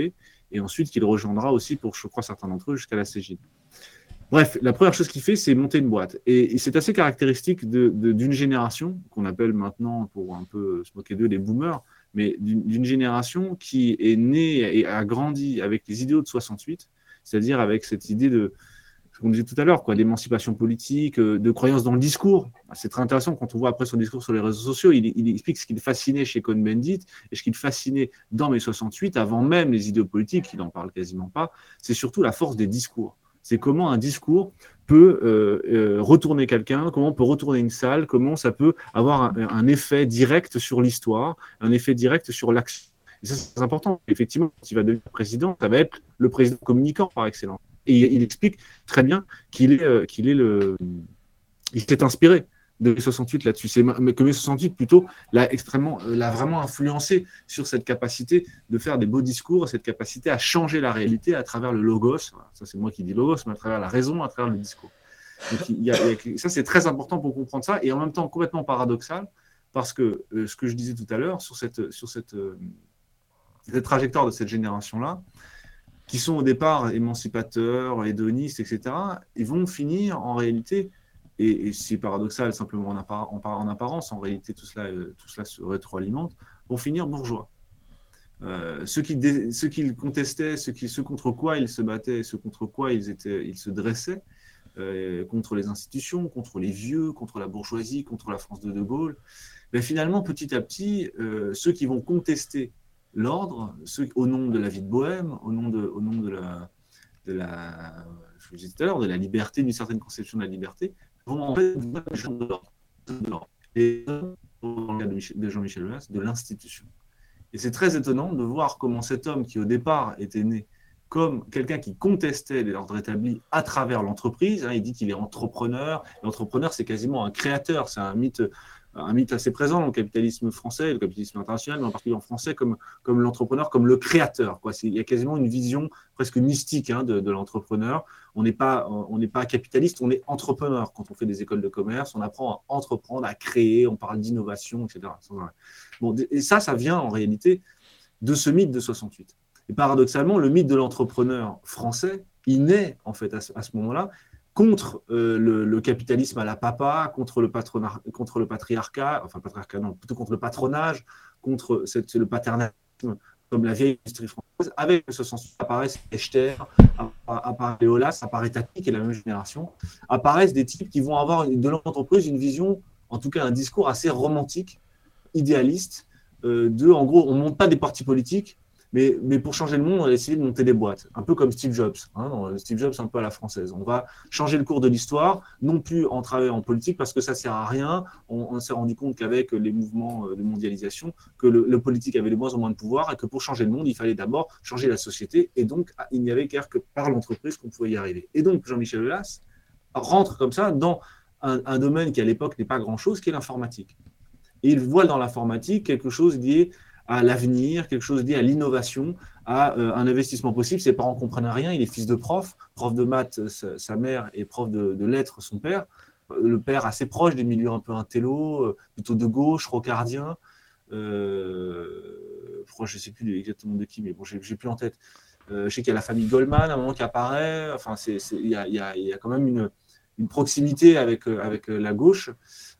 et ensuite qu'il rejoindra aussi pour, je crois, certains d'entre eux jusqu'à la CJ. Bref, la première chose qu'il fait, c'est monter une boîte. Et, c'est assez caractéristique d'une génération, qu'on appelle maintenant, pour un peu se moquer d'eux, les boomers, mais d'une génération qui est née et a grandi avec les idéaux de 68, c'est-à-dire avec cette idée de, ce qu'on disait tout à l'heure, quoi, d'émancipation politique, euh, de croyance dans le discours. Ah, c'est très intéressant quand on voit après son discours sur les réseaux sociaux. Il, explique ce qui le fascinait chez Cohn-Bendit et ce qui le fascinait dans mai 68, avant même les idéaux politiques, il n'en parle quasiment pas. C'est surtout la force des discours. C'est comment un discours peut euh, euh, retourner quelqu'un, comment on peut retourner une salle, comment ça peut avoir un, un effet direct sur l'histoire, un effet direct sur l'action. Et ça, c'est important. Effectivement, quand il va devenir président, ça va être le président communicant par excellence. Et il explique très bien qu'il est, euh, qu'il est le, il s'est inspiré de 68 là-dessus. C'est que mai 68 plutôt l'a extrêmement, euh, l'a vraiment influencé sur cette capacité de faire des beaux discours, cette capacité à changer la réalité à travers le logos. Ça c'est moi qui dis logos, mais à travers la raison, à travers le discours. ça c'est très important pour comprendre ça et en même temps complètement paradoxal parce que euh, ce que je disais tout à l'heure sur cette sur cette, trajectoire de cette génération là, qui sont au départ émancipateurs, hédonistes, etc., ils vont finir en réalité, et, c'est paradoxal simplement en, en, apparence, en réalité tout cela, euh, tout cela se rétroalimente, vont finir bourgeois. Euh, ceux, qui, ceux qui contestaient, qui, ceux contre quoi ils se battaient, ceux contre quoi ils, étaient, ils se dressaient, euh, contre les institutions, contre les vieux, contre la bourgeoisie, contre la France de De Gaulle, mais finalement, petit à petit, ceux qui vont contester l'ordre, au nom de la vie de Bohème, au nom de, au nom de la, je disais tout à l'heure, de la liberté, d'une certaine conception de la liberté, vont en fait de l'ordre. Et dans le cas de Jean-Michel Aulas, de l'institution. Et c'est très étonnant de voir comment cet homme qui au départ était né comme quelqu'un qui contestait l'ordre établi à travers l'entreprise. Hein, il dit qu'il est entrepreneur. L'entrepreneur, c'est quasiment un créateur. C'est un mythe un mythe assez présent dans le capitalisme français, le capitalisme international, mais en particulier en français, comme, comme l'entrepreneur, comme le créateur. Il y a quasiment une vision presque mystique hein, de, l'entrepreneur. On n'est pas, on pas capitaliste, on est entrepreneur. Quand on fait des écoles de commerce, on apprend à entreprendre, à créer, on parle d'innovation, etc. Bon, et ça, ça vient en réalité de ce mythe de 68. Et paradoxalement, le mythe de l'entrepreneur français, il naît en fait à ce moment-là, contre euh, le, capitalisme à la papa, contre le, patronat, contre le patriarcat, enfin patriarcat non, plutôt contre le patronage, contre le paternalisme comme la vieille industrie française. Avec ce sens, apparaissent Echter, apparaît Léolas, apparaît Tati, qui est la même génération, apparaissent des types qui vont avoir de l'entreprise une vision, en tout cas un discours assez romantique, idéaliste, euh, de, en gros, on ne monte pas des partis politiques, mais, pour changer le monde, on a essayé de monter des boîtes, un peu comme Steve Jobs. Hein, Steve Jobs, un peu à la française. On va changer le cours de l'histoire, non plus en travaillant en politique parce que ça sert à rien. On, s'est rendu compte qu'avec les mouvements euh, de mondialisation, que le, politique avait de moins en moins de pouvoir et que pour changer le monde, il fallait d'abord changer la société. Et donc, ah, il n'y avait qu'à que par l'entreprise qu'on pouvait y arriver. Et donc, Jean-Michel Aulas rentre comme ça dans un, un domaine qui à l'époque n'est pas grand-chose, qui est l'informatique. Et il voit dans l'informatique quelque chose lié à l'avenir, quelque chose lié à l'innovation, à euh, un investissement possible. Ses parents comprennent rien, il est fils de prof, prof de maths, sa, mère est prof de, lettres, son père. Le père assez proche des milieux un peu intello, euh, plutôt de gauche, rocardien. Euh, je ne sais plus exactement de qui, mais bon, j'ai plus en tête. je sais qu'il y a la famille Goldman à un moment qui apparaît. Enfin, il y, a, quand même une, une proximité avec, avec la gauche.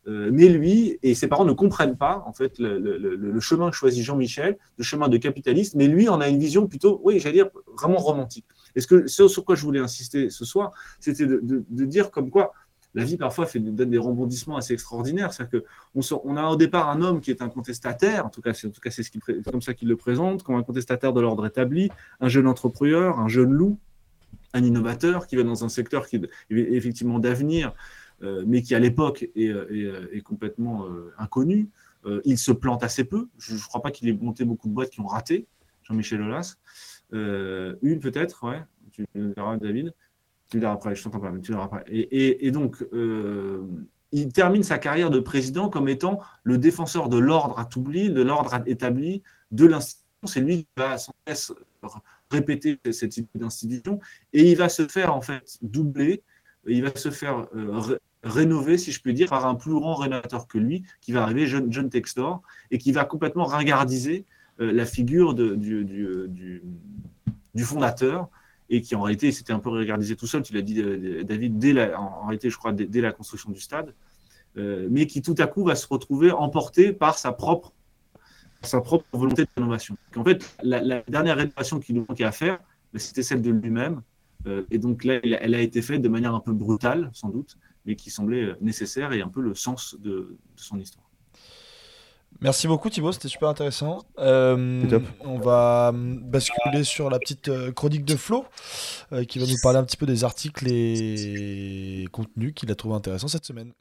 Euh, mais lui et ses parents ne comprennent pas en fait le, chemin que choisit Jean-Michel, le chemin de capitaliste, mais lui en a une vision plutôt, oui, j'allais dire vraiment romantique. Et ce, que, ce sur quoi je voulais insister ce soir, c'était de, dire comme quoi la vie parfois fait donne des rebondissements assez extraordinaires. C'est-à-dire qu'on on a au départ un homme qui est un contestataire, en tout cas c'est en tout cas c'est ce comme ça qu'il le présente, comme un contestataire de l'ordre établi, un jeune entrepreneur, un jeune loup, un innovateur qui va dans un secteur qui est effectivement d'avenir, euh, mais qui à l'époque est, est, complètement inconnu. il se plante assez peu. Je ne crois pas qu'il ait monté beaucoup de boîtes qui ont raté, Jean-Michel Aulas. une peut-être, ouais, tu verras David. Tu verras après, je t'entends pas, mais tu verras après. Et, donc, euh, il termine sa carrière de président comme étant le défenseur de l'ordre à Toubli, de l'ordre établi, de l'institution. C'est lui qui va sans cesse répéter cette idée d'institution. Et il va se faire en fait doubler, il va se faire euh, rénover, si je puis dire, par un plus grand rénovateur que lui, qui va arriver, John, Textor, et qui va complètement ringardiser euh, la figure de, du, fondateur et qui en réalité s'était un peu regardisé tout seul, tu l'as dit euh, David, dès la, en, réalité je crois dès, la construction du stade, euh, mais qui tout à coup va se retrouver emporté par sa propre, sa propre volonté d'innovation. En fait, la, dernière rénovation qu'il nous manquait à faire, ben, c'était celle de lui-même, euh, et donc là, elle a été faite de manière un peu brutale, sans doute, mais qui semblait nécessaire et un peu le sens de son histoire. Merci beaucoup Thibaut, c'était super intéressant. Euh, on va hum, basculer sur la petite euh, chronique de Flo, euh, qui va nous parler un petit peu des articles et contenus qu'il a trouvé intéressants cette semaine.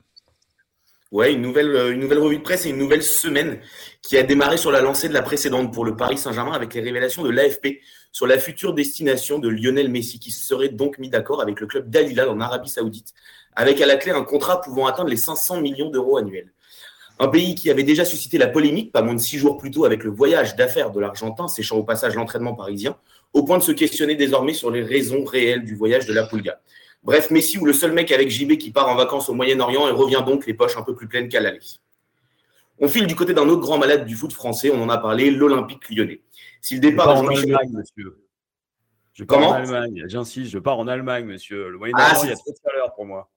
Ouais, une nouvelle, une nouvelle revue de presse et une nouvelle semaine qui a démarré sur la lancée de la précédente pour le Paris Saint-Germain avec les révélations de l'AFP sur la future destination de Lionel Messi qui serait donc mis d'accord avec le club d'Al Hilal en Arabie Saoudite, avec à la clé un contrat pouvant atteindre les 500 millions d'euros annuels. Un pays qui avait déjà suscité la polémique, pas moins de six jours plus tôt, avec le voyage d'affaires de l'Argentin, séchant au passage l'entraînement parisien, au point de se questionner désormais sur les raisons réelles du voyage de la Pulga. Bref, Messi ou le seul mec avec JB qui part en vacances au Moyen-Orient et revient donc les poches un peu plus pleines qu'à l'aller. On file du côté d'un autre grand malade du foot français, on en a parlé, l'Olympique lyonnais. Si le départ je pars en Allemagne, monsieur. Je pars en Allemagne, j'insiste, je pars en Allemagne, monsieur. Le Moyen-Orient, ah, il y a trop de chaleur pour moi.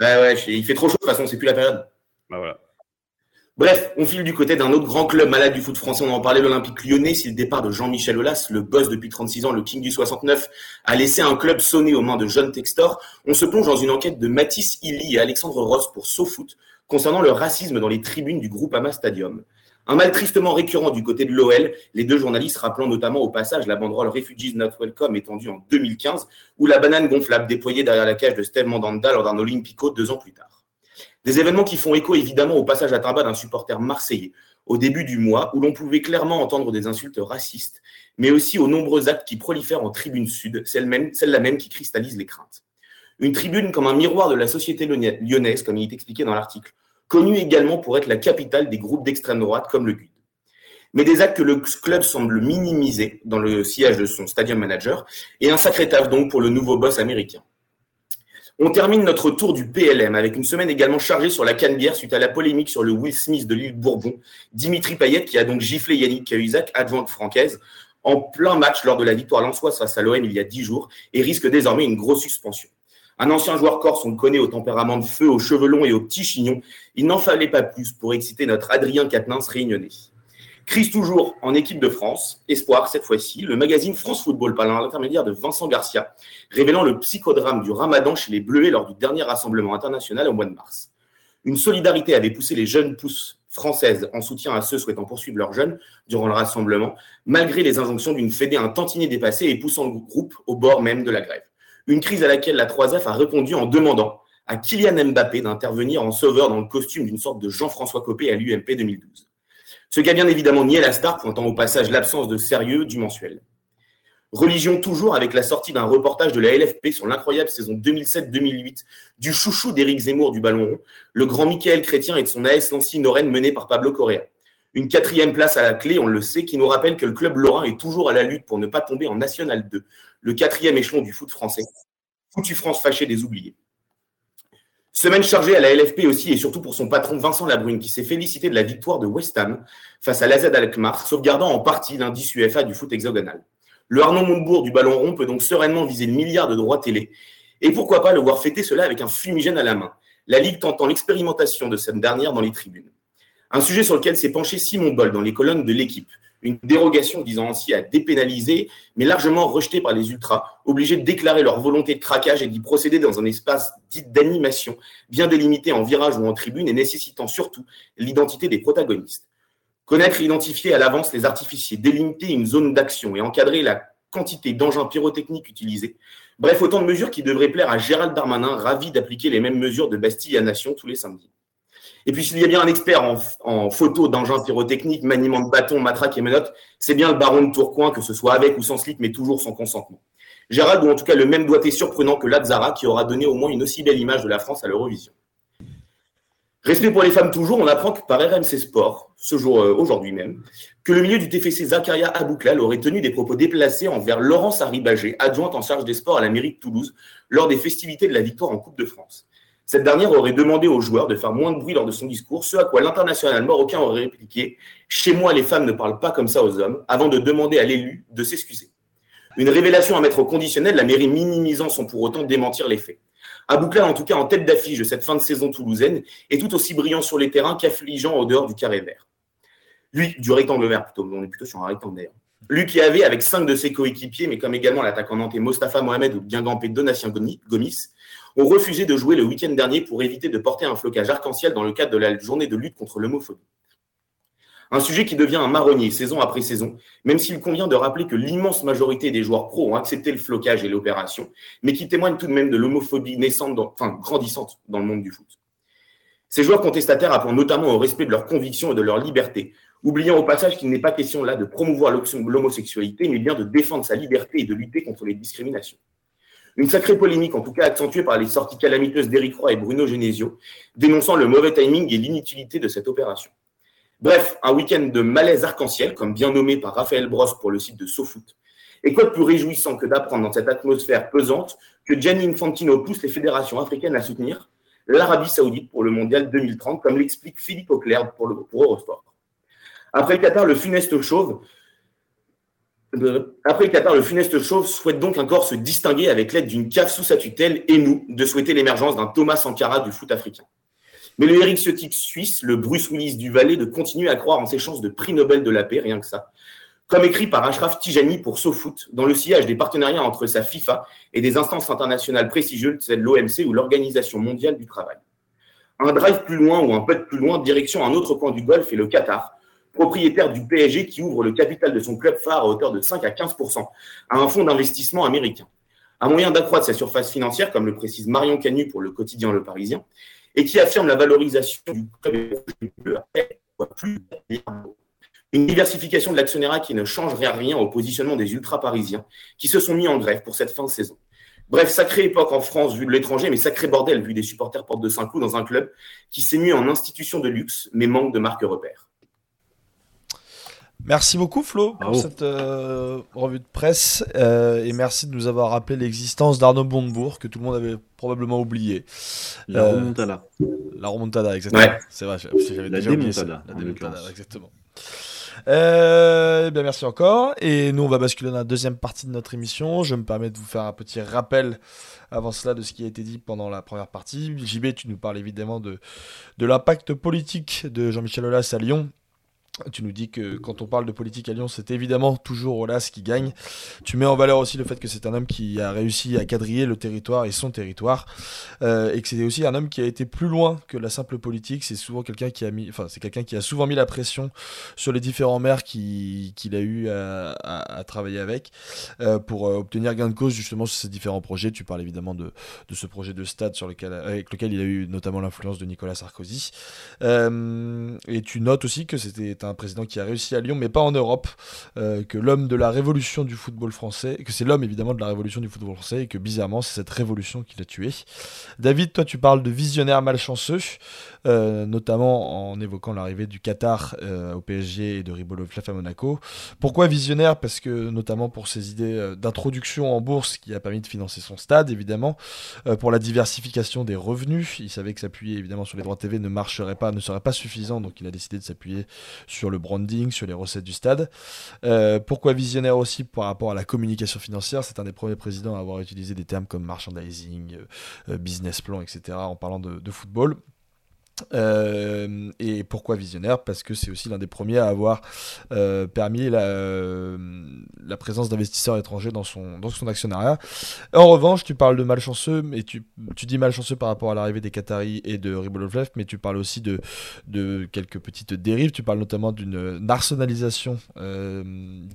Ouais, ouais, il fait trop chaud de toute façon, c'est plus la période. Bah voilà. Bref, on file du côté d'un autre grand club malade du foot français. On en parlait, l'Olympique lyonnais. Si le départ de Jean-Michel Aulas, le boss depuis 36 ans, le king du 69, a laissé un club sonner aux mains de John Textor, on se plonge dans une enquête de Mathis Illy et Alexandre Ross pour SoFoot concernant le racisme dans les tribunes du groupe Ama Stadium. Un mal tristement récurrent du côté de l'OL, les deux journalistes rappelant notamment au passage la banderole Refugees Not Welcome étendue en 2015 ou la banane gonflable déployée derrière la cage de Steve Mandanda lors d'un Olympico deux ans plus tard. Des événements qui font écho évidemment au passage à tabac d'un supporter marseillais au début du mois, où l'on pouvait clairement entendre des insultes racistes, mais aussi aux nombreux actes qui prolifèrent en tribune sud, celle-là même, qui cristallise les craintes. Une tribune comme un miroir de la société lyonnaise, comme il est expliqué dans l'article, connue également pour être la capitale des groupes d'extrême droite comme le GUD. Mais des actes que le club semble minimiser dans le sillage de son stadium manager, et un sacré taf donc pour le nouveau boss américain. On termine notre tour du PLM avec une semaine également chargée sur la canne-bière suite à la polémique sur le Will Smith de l'île Bourbon. Dimitri Payet qui a donc giflé Yannick Cahuzac, adjoint francaise, en plein match lors de la victoire lançoise face à l'OM il y a dix jours et risque désormais une grosse suspension. Un ancien joueur corse, on le connaît au tempérament de feu, aux cheveux longs et aux petits chignons. Il n'en fallait pas plus pour exciter notre Adrien Quatennens réunionnais. Crise toujours en équipe de France, espoir cette fois-ci, le magazine France Football par l'intermédiaire de Vincent Garcia, révélant le psychodrame du ramadan chez les Bleuets lors du dernier rassemblement international au mois de mars. Une solidarité avait poussé les jeunes pousses françaises en soutien à ceux souhaitant poursuivre leurs jeunes durant le rassemblement, malgré les injonctions d'une fédé un tantinet dépassée et poussant le groupe au bord même de la grève. Une crise à laquelle la 3F a répondu en demandant à Kylian Mbappé d'intervenir en sauveur dans le costume d'une sorte de Jean-François Copé à l'UMP 2012. Ce qui a bien évidemment nié la star, pointant au passage l'absence de sérieux du mensuel. Religion toujours avec la sortie d'un reportage de la LFP sur l'incroyable saison 2007-2008 du chouchou d'Éric Zemmour du ballon rond, le grand Michael Chrétien et de son AS Nancy Lorraine mené par Pablo Correa. Une quatrième place à la clé, on le sait, qui nous rappelle que le club lorrain est toujours à la lutte pour ne pas tomber en National 2, le quatrième échelon du foot français. Foutu France fâché des oubliés. Semaine chargée à la LFP aussi et surtout pour son patron Vincent Labrune qui s'est félicité de la victoire de West Ham face à l'AZ Alkmaar, sauvegardant en partie l'indice UEFA du foot hexagonal. Le Arnaud Montebourg du ballon rond peut donc sereinement viser le milliard de droits télé. Et pourquoi pas le voir fêter cela avec un fumigène à la main. La Ligue tentant l'expérimentation de cette dernière dans les tribunes. Un sujet sur lequel s'est penché Simon Boll dans les colonnes de l'équipe. Une dérogation disant ainsi à dépénaliser, mais largement rejetée par les ultras, obligés de déclarer leur volonté de craquage et d'y procéder dans un espace dit d'animation, bien délimité en virage ou en tribune et nécessitant surtout l'identité des protagonistes. Connaître et identifier à l'avance les artificiers, délimiter une zone d'action et encadrer la quantité d'engins pyrotechniques utilisés. Bref, autant de mesures qui devraient plaire à Gérald Darmanin, ravi d'appliquer les mêmes mesures de Bastille à Nation tous les samedis. Et puis, s'il y a bien un expert en, photo d'engins pyrotechniques, maniement de bâtons, matraques et menottes, c'est bien le baron de Tourcoing, que ce soit avec ou sans slip, mais toujours sans consentement. Gérald, ou en tout cas le même doigté surprenant que Lazara, qui aura donné au moins une aussi belle image de la France à l'Eurovision. Respect pour les femmes toujours, on apprend que par RMC Sport, ce jour, euh, aujourd'hui même, que le milieu du TFC Zakaria Abouklal aurait tenu des propos déplacés envers Laurence Haribagé, adjointe en charge des sports à la mairie de Toulouse, lors des festivités de la victoire en Coupe de France. Cette dernière aurait demandé aux joueurs de faire moins de bruit lors de son discours, ce à quoi l'international marocain aurait répliqué Chez moi, les femmes ne parlent pas comme ça aux hommes, avant de demander à l'élu de s'excuser. Une révélation à mettre au conditionnel, la mairie minimisant sans pour autant démentir les faits. Abouklal, en tout cas en tête d'affiche de cette fin de saison toulousaine, est tout aussi brillant sur les terrains qu'affligeant au dehors du carré vert. Lui, du rectangle vert plutôt, on est plutôt sur un rectangle d'ailleurs. Lui qui avait, avec cinq de ses coéquipiers, mais comme également l'attaquant nantais Mostafa Mohamed ou Guingampé Donatien Gomis, ont refusé de jouer le week-end dernier pour éviter de porter un flocage arc-en-ciel dans le cadre de la journée de lutte contre l'homophobie. Un sujet qui devient un marronnier saison après saison, même s'il convient de rappeler que l'immense majorité des joueurs pros ont accepté le flocage et l'opération, mais qui témoignent tout de même de l'homophobie naissante, enfin grandissante dans le monde du foot. Ces joueurs contestataires appelant notamment au respect de leurs convictions et de leur liberté, oubliant au passage qu'il n'est pas question là de promouvoir l'homosexualité, mais bien de défendre sa liberté et de lutter contre les discriminations. Une sacrée polémique, en tout cas accentuée par les sorties calamiteuses d'Éric Roy et Bruno Genesio, dénonçant le mauvais timing et l'inutilité de cette opération. Bref, un week-end de malaise arc-en-ciel, comme bien nommé par Raphaël Brosse pour le site de SoFoot. Et quoi de plus réjouissant que d'apprendre dans cette atmosphère pesante que Gianni Infantino pousse les fédérations africaines à soutenir l'Arabie Saoudite pour le mondial 2030, comme l'explique Philippe Auclair pour, Eurosport. Après le Qatar, le funeste chauve après le Qatar, le funeste chauve souhaite donc encore se distinguer avec l'aide d'une CAF sous sa tutelle et nous de souhaiter l'émergence d'un Thomas Sankara du foot africain. Mais le Eric Ciotic suisse, le Bruce Willis du Valais, de continuer à croire en ses chances de prix Nobel de la paix, rien que ça. Comme écrit par Ashraf Tijani pour SoFoot, dans le sillage des partenariats entre sa FIFA et des instances internationales prestigieuses, celle de l'OMC ou l'Organisation mondiale du travail. Un drive plus loin ou un peu plus loin, direction un autre coin du Golfe et le Qatar, propriétaire du PSG qui ouvre le capital de son club phare à hauteur de 5 à 15 à un fonds d'investissement américain. Un moyen d'accroître sa surface financière, comme le précise Marion Canu pour le quotidien Le Parisien, et qui affirme la valorisation du club plus une diversification de l'actionnariat qui ne changerait rien au positionnement des ultra-parisiens qui se sont mis en grève pour cette fin de saison. Bref, sacrée époque en France vu de l'étranger, mais sacré bordel vu des supporters porte de Saint-Cloud dans un club qui s'est mis en institution de luxe, mais manque de marque repère. Merci beaucoup Flo pour cette euh, revue de presse euh, et merci de nous avoir rappelé l'existence d'Arnaud Bondebourg que tout le monde avait probablement oublié. La euh, remontada. La remontada, exactement. C'est vrai, j'avais déjà oublié ça. La remontada, exactement. Eh bien, merci encore. Et nous, on va basculer dans la deuxième partie de notre émission. Je me permets de vous faire un petit rappel avant cela de ce qui a été dit pendant la première partie. JB, tu nous parles évidemment de, de l'impact politique de Jean-Michel Aulas à Lyon tu nous dis que quand on parle de politique à Lyon, c'est évidemment toujours Olas qui gagne. Tu mets en valeur aussi le fait que c'est un homme qui a réussi à quadriller le territoire et son territoire, euh, et que c'est aussi un homme qui a été plus loin que la simple politique. C'est souvent quelqu'un qui a mis, enfin c'est quelqu'un qui a souvent mis la pression sur les différents maires qu'il a eu à, travailler avec euh, pour euh, obtenir gain de cause justement sur ces différents projets. Tu parles évidemment de, de ce projet de stade sur lequel, avec lequel il a eu notamment l'influence de Nicolas Sarkozy. et tu notes aussi que c'était un un président qui a réussi à Lyon, mais pas en Europe, euh, que l'homme de la révolution du football français, que c'est l'homme évidemment de la révolution du football français, et que bizarrement c'est cette révolution qui l'a tué. David, toi tu parles de visionnaire malchanceux, euh, notamment en évoquant l'arrivée du Qatar euh, au PSG et de Ribolov à Monaco. Pourquoi visionnaire? Parce que notamment pour ses idées d'introduction en bourse qui a permis de financer son stade, évidemment, pour la diversification des revenus. Il savait que s'appuyer évidemment sur les droits TV ne marcherait pas, ne serait pas suffisant, donc il a décidé de s'appuyer sur sur le branding, sur les recettes du stade. Euh, pourquoi visionnaire aussi par rapport à la communication financière? C'est un des premiers présidents à avoir utilisé des termes comme merchandising, euh, euh, business plan, etc. en parlant de, football. Euh, et pourquoi visionnaire? Parce que c'est aussi l'un des premiers à avoir euh, permis la, présence d'investisseurs étrangers dans son, dans son actionnariat. En revanche, tu parles de malchanceux, mais tu, tu dis malchanceux par rapport à l'arrivée des Qataris et de Ribolovlev, mais tu parles aussi de, de quelques petites dérives. Tu parles notamment d'une arsenalisation euh,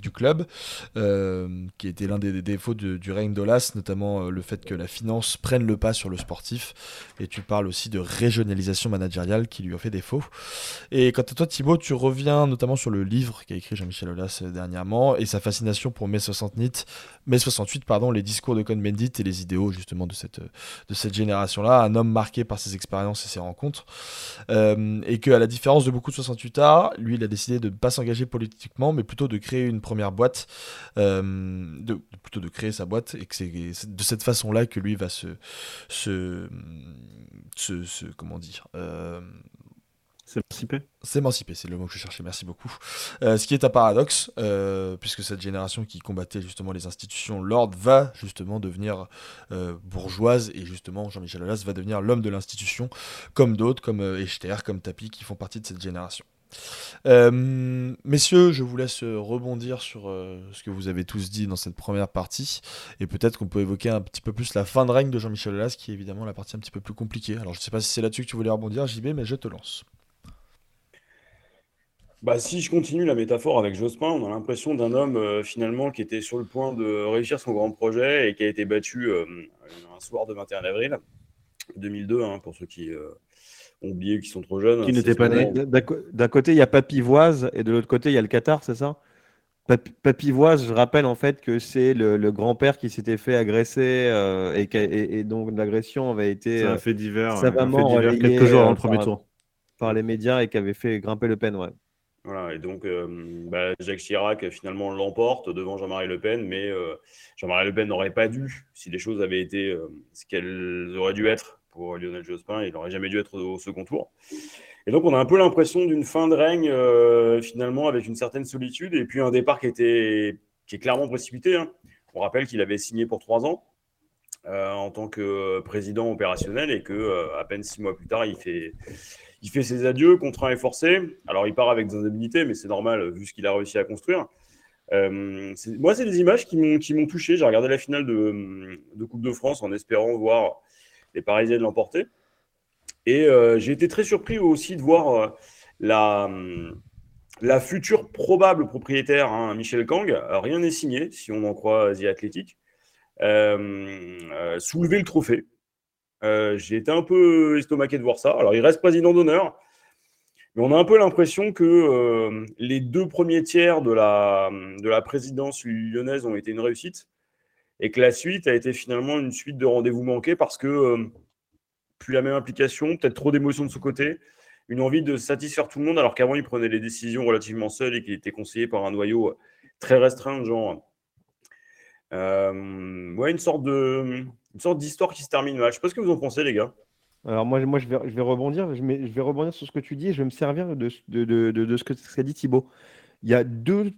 du club, qui était l'un des, défauts du règne d'Olas, notamment le fait que la finance prenne le pas sur le sportif. Et tu parles aussi de régionalisation managériale qui lui a fait défaut. Et quant à toi, Thibaut, tu reviens notamment sur le livre qu'a écrit Jean-Michel Aulas euh, dernièrement et sa fascination pour mai 68, mai 68 pardon, les discours de Cohn-Bendit et les idéaux justement de cette, de cette génération-là. Un homme marqué par ses expériences et ses rencontres. Euh, et qu'à la différence de beaucoup de 68 arts, lui, il a décidé de ne pas s'engager politiquement, mais plutôt de créer une première boîte, euh, plutôt de créer sa boîte, et que c'est de cette façon-là que lui va se, se, se, comment dire, euh, S'émanciper S'émanciper, c'est le mot que je cherchais, merci beaucoup. Euh, ce qui est un paradoxe, euh, puisque cette génération qui combattait justement les institutions Lord va justement devenir bourgeoise, et justement Jean-Michel Aulas va devenir l'homme de l'institution, comme d'autres, comme Echter, comme Tapi, qui font partie de cette génération. Euh, messieurs, je vous laisse rebondir sur euh, ce que vous avez tous dit dans cette première partie. Et peut-être qu'on peut évoquer un petit peu plus la fin de règne de Jean-Michel Aulas, qui est évidemment la partie un petit peu plus compliquée. Alors je ne sais pas si c'est là-dessus que tu voulais rebondir, JB, mais je te lance. Bah, si je continue la métaphore avec Jospin, on a l'impression d'un homme euh, finalement qui était sur le point de réussir son grand projet et qui a été battu un soir de 21 avril 2002, hein, pour ceux qui, oublié qu'ils sont trop jeunes. Qui n'étaient pas nés. D'un côté, il y a Papivoise et de l'autre côté, il y a le Qatar, c'est ça? Papivoise, je rappelle en fait que c'est le, grand-père qui s'était fait agresser euh, et, donc l'agression avait été ça a fait divers, savamment quelques jours avant le premier tour par les médias et qui avait fait grimper Le Pen. Ouais. Voilà, et donc euh, bah, Jacques Chirac finalement l'emporte devant Jean-Marie Le Pen, mais euh, Jean-Marie Le Pen n'aurait pas dû, si les choses avaient été ce qu'elles auraient dû être, pour Lionel Jospin. Il n'aurait jamais dû être au second tour. Et donc, on a un peu l'impression d'une fin de règne, euh, finalement, avec une certaine solitude, et puis un départ qui, était, qui est clairement précipité. Hein. On rappelle qu'il avait signé pour trois ans euh, en tant que président opérationnel, et que euh, à peine six mois plus tard, il fait, il fait ses adieux, contraint et forcé. Alors, il part avec des indemnités, mais c'est normal, vu ce qu'il a réussi à construire. moi, c'est des images qui m'ont touché. J'ai regardé la finale de Coupe de France en espérant voir les Parisiens de l'emporter. Et euh, j'ai été très surpris aussi de voir euh, la, la future probable propriétaire, hein, Michel Kang, rien n'est signé, si on en croit The Athletic, euh, soulever le trophée. j'ai été un peu estomaqué de voir ça. Alors, il reste président d'honneur, mais on a un peu l'impression que les deux premiers tiers la, de la présidence lyonnaise ont été une réussite et que la suite a été finalement une suite de rendez-vous manqués parce que euh, plus la même implication, peut-être trop d'émotions de ce côté, une envie de satisfaire tout le monde alors qu'avant il prenait les décisions relativement seul et qu'il était conseillé par un noyau très restreint gens. Euh, ouais, une sorte de une sorte d'histoire qui se termine mal. Je sais pas ce que vous en pensez, les gars. Alors moi, moi je, vais, je vais rebondir, je, vais rebondir sur ce que tu dis et je vais me servir de, de, de, de ce qu'a dit Thibaut. Il y a deux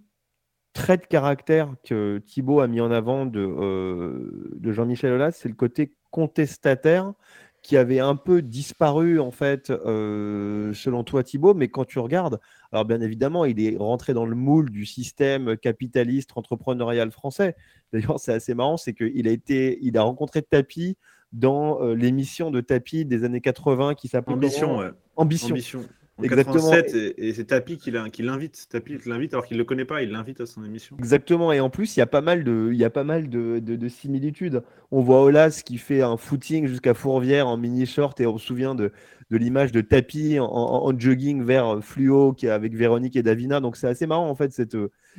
trait de caractère que Thibaut a mis en avant de, euh, de Jean-Michel Aulas, c'est le côté contestataire qui avait un peu disparu en fait euh, selon toi Thibaut, mais quand tu regardes, alors bien évidemment il est rentré dans le moule du système capitaliste entrepreneurial français. D'ailleurs c'est assez marrant, c'est qu'il a été, il a rencontré Tapi dans euh, l'émission de Tapi des années 80 qui s'appelait Ambition. Ambition. Ambition. Exactement. et, c'est Tapi qui l'invite. Tapi l'invite alors qu'il ne le connaît pas, il l'invite à son émission. Exactement. Et en plus, il y a pas mal de, il y a pas mal de, de, similitudes. On voit Olas qui fait un footing jusqu'à Fourvière en mini short et on se souvient de, de l'image de Tapi en, jogging vers Fluo qui est avec Véronique et Davina. Donc c'est assez marrant en fait cette,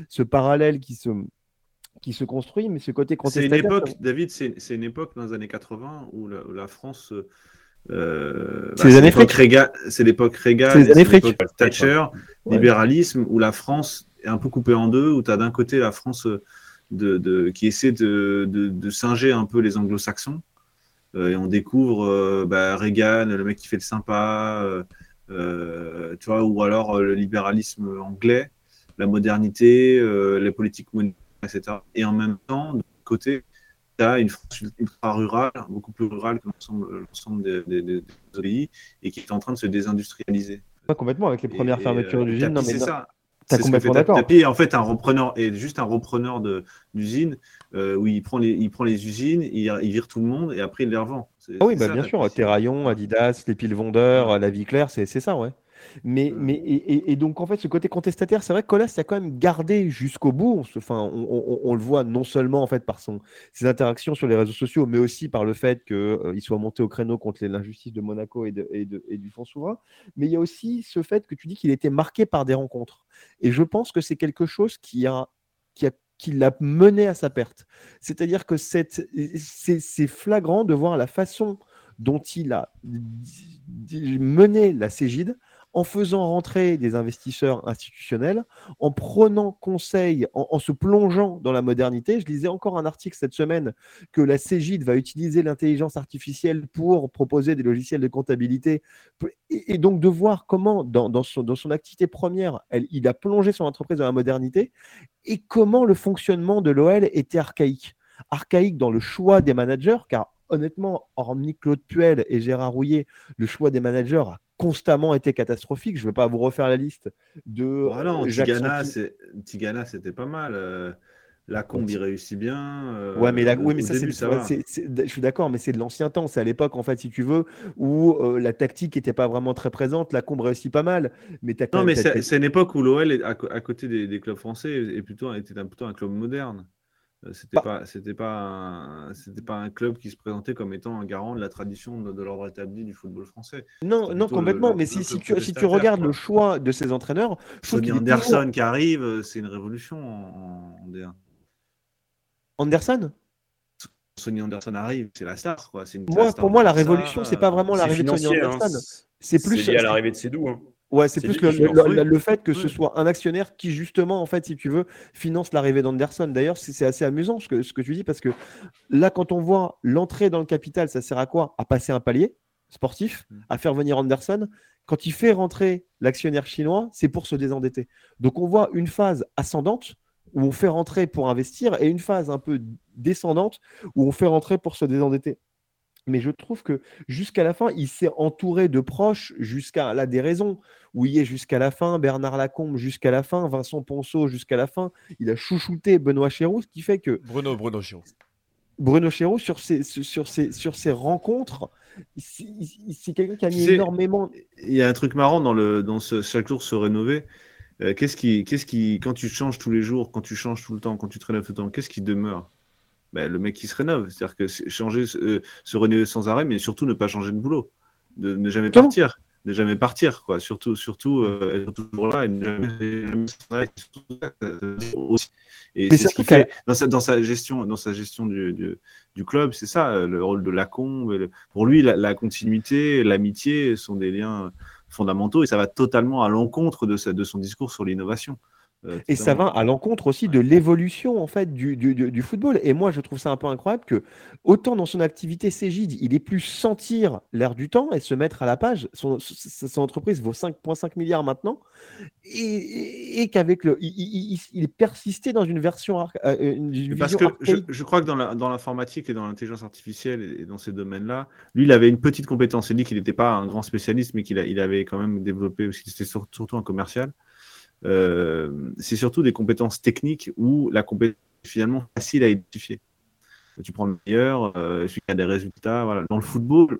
ce parallèle qui se, qui se construit, mais ce côté C'est une époque, David, c'est une époque dans les années 80 où la, où la France euh, c'est les années C'est l'époque Reagan, c'est l'époque Thatcher, libéralisme, où la France est un peu coupée en deux, où tu as d'un côté la France de, qui essaie de, de, singer un peu les anglo-saxons, euh, et on découvre euh, bah, Reagan, le mec qui fait le sympa, tu vois, ou alors le libéralisme anglais, la modernité, les politiques monétaires, etc. Et en même temps, de côté, une France ultra rurale, beaucoup plus rurale que l'ensemble des, pays, et qui est en train de se désindustrialiser. Pas complètement avec les premières fermetures d'usines. Non, mais c'est ça. T'as complètement d'accord. en fait un repreneur et juste un repreneur d'usine euh, où il prend les il prend les usines, il, il, vire tout le monde et après il les revend. Ah oui, bah, bien sûr. Terraillon, Adidas, les piles vendeurs, la vie claire, c'est ça, ouais. Mais, mais et, donc, en fait, ce côté contestataire, c'est vrai que Colas a quand même gardé jusqu'au bout. Enfin, on, le voit non seulement en fait par son, ses interactions sur les réseaux sociaux, mais aussi par le fait qu'il euh, soit monté au créneau contre l'injustice de Monaco et, de, et, de, et, du Fonds souverain. Mais il y a aussi ce fait que tu dis qu'il était marqué par des rencontres. Et je pense que c'est quelque chose qui a, qui a qui l'a mené à sa perte. C'est-à-dire que c'est flagrant de voir la façon dont il a mené la Cégide en faisant rentrer des investisseurs institutionnels, en prenant conseil, en, se plongeant dans la modernité. Je lisais encore un article cette semaine que la Cégide va utiliser l'intelligence artificielle pour proposer des logiciels de comptabilité. Et, donc de voir comment, dans, son, activité première, elle, il a plongé son entreprise dans la modernité et comment le fonctionnement de l'OL était archaïque. Archaïque dans le choix des managers, car honnêtement, hormis Claude Puel et Gérard Rouillet, le choix des managers a constamment été catastrophique. Je ne vais pas vous refaire la liste de. Ah non, Tigana, c'était pas mal. Euh, la combi réussit bien. Euh, ouais, mais, la... oui, mais ça, c'est, je suis d'accord, mais c'est de l'ancien temps. C'est à l'époque, en fait, si tu veux, où euh, la tactique n'était pas vraiment très présente. La combi réussit pas mal. Mais non, mais c'est, une époque où l'OL, à, à côté des, des, clubs français, est plutôt, était plutôt un club moderne. Euh, c'était pas, c'était pas, c'était pas un club qui se présentait comme étant un garant de la tradition de, l'ordre établi du football français. Non, non complètement. mais si, si, tu, si tu regardes le choix de ces entraîneurs, Sonny Anderson qui arrive, euh, c'est une révolution en, en D1. Anderson? Sonny Anderson arrive, c'est la star, quoi. Une moi, pour moi, la révolution, c'est pas vraiment l'arrivée de Sonny hein. Anderson. c'est plus lié à l'arrivée de Cédou. Hein. Ouais, c'est plus le, fait que ce soit un actionnaire qui, justement, en fait, si tu veux, finance l'arrivée d'Anderson. D'ailleurs, c'est assez amusant ce que, ce que tu dis, parce que là, quand on voit l'entrée dans le capital, ça sert à quoi? À passer un palier sportif, mm. à faire venir Anderson. Quand il fait rentrer l'actionnaire chinois, c'est pour se désendetter. Donc, on voit une phase ascendante où on fait rentrer pour investir et une phase un peu descendante où on fait rentrer pour se désendetter mais je trouve que jusqu'à la fin, il s'est entouré de proches jusqu'à la déraison. est jusqu'à la fin, Bernard Lacombe jusqu'à la fin, Vincent Ponceau jusqu'à la fin. Il a chouchouté Benoît Chéroux, ce qui fait que. Bruno, Bruno Chéroux. Bruno Chéroux, sur ses, sur ses, sur ses rencontres, c'est quelqu'un qui a mis énormément. Il y a un truc marrant dans, le, dans ce, chaque jour se rénover. Euh, qu'est-ce qui, qu'est-ce qui, quand tu changes tous les jours, quand tu changes tout le temps, quand tu te rénoves tout le temps, qu'est-ce qui demeure? Ben, le mec qui se rénove. C'est-à-dire que changer, euh, se rénover sans arrêt, mais surtout ne pas changer de boulot, de ne jamais partir, ne jamais partir, quoi. Surtout, surtout euh, être toujours là et ne jamais, Et c'est ce qu'il fait dans sa, dans sa, gestion, dans sa gestion du, du, club, c'est ça, le rôle de Lacombe. Pour lui, la, continuité, l'amitié sont des liens fondamentaux et ça va totalement à l'encontre de, de son discours sur l'innovation. Euh, et ça va à l'encontre aussi de l'évolution en fait du, du, football. Et moi, je trouve ça un peu incroyable que autant dans son activité Cégide, il ait pu sentir l'air du temps et se mettre à la page. Son, entreprise vaut 5,5 milliards maintenant, et, qu'avec le, il, est persisté dans une version. Euh, une Parce que je, crois que dans l'informatique et dans l'intelligence artificielle et dans ces domaines-là, lui, il avait une petite compétence. Il dit qu'il n'était pas un grand spécialiste, mais qu'il il avait quand même développé, parce qu'il était surtout un commercial. Euh, c'est surtout des compétences techniques où la compétence est finalement facile à identifier. Tu prends le meilleur, euh, celui qui a des résultats. Voilà. Dans le football,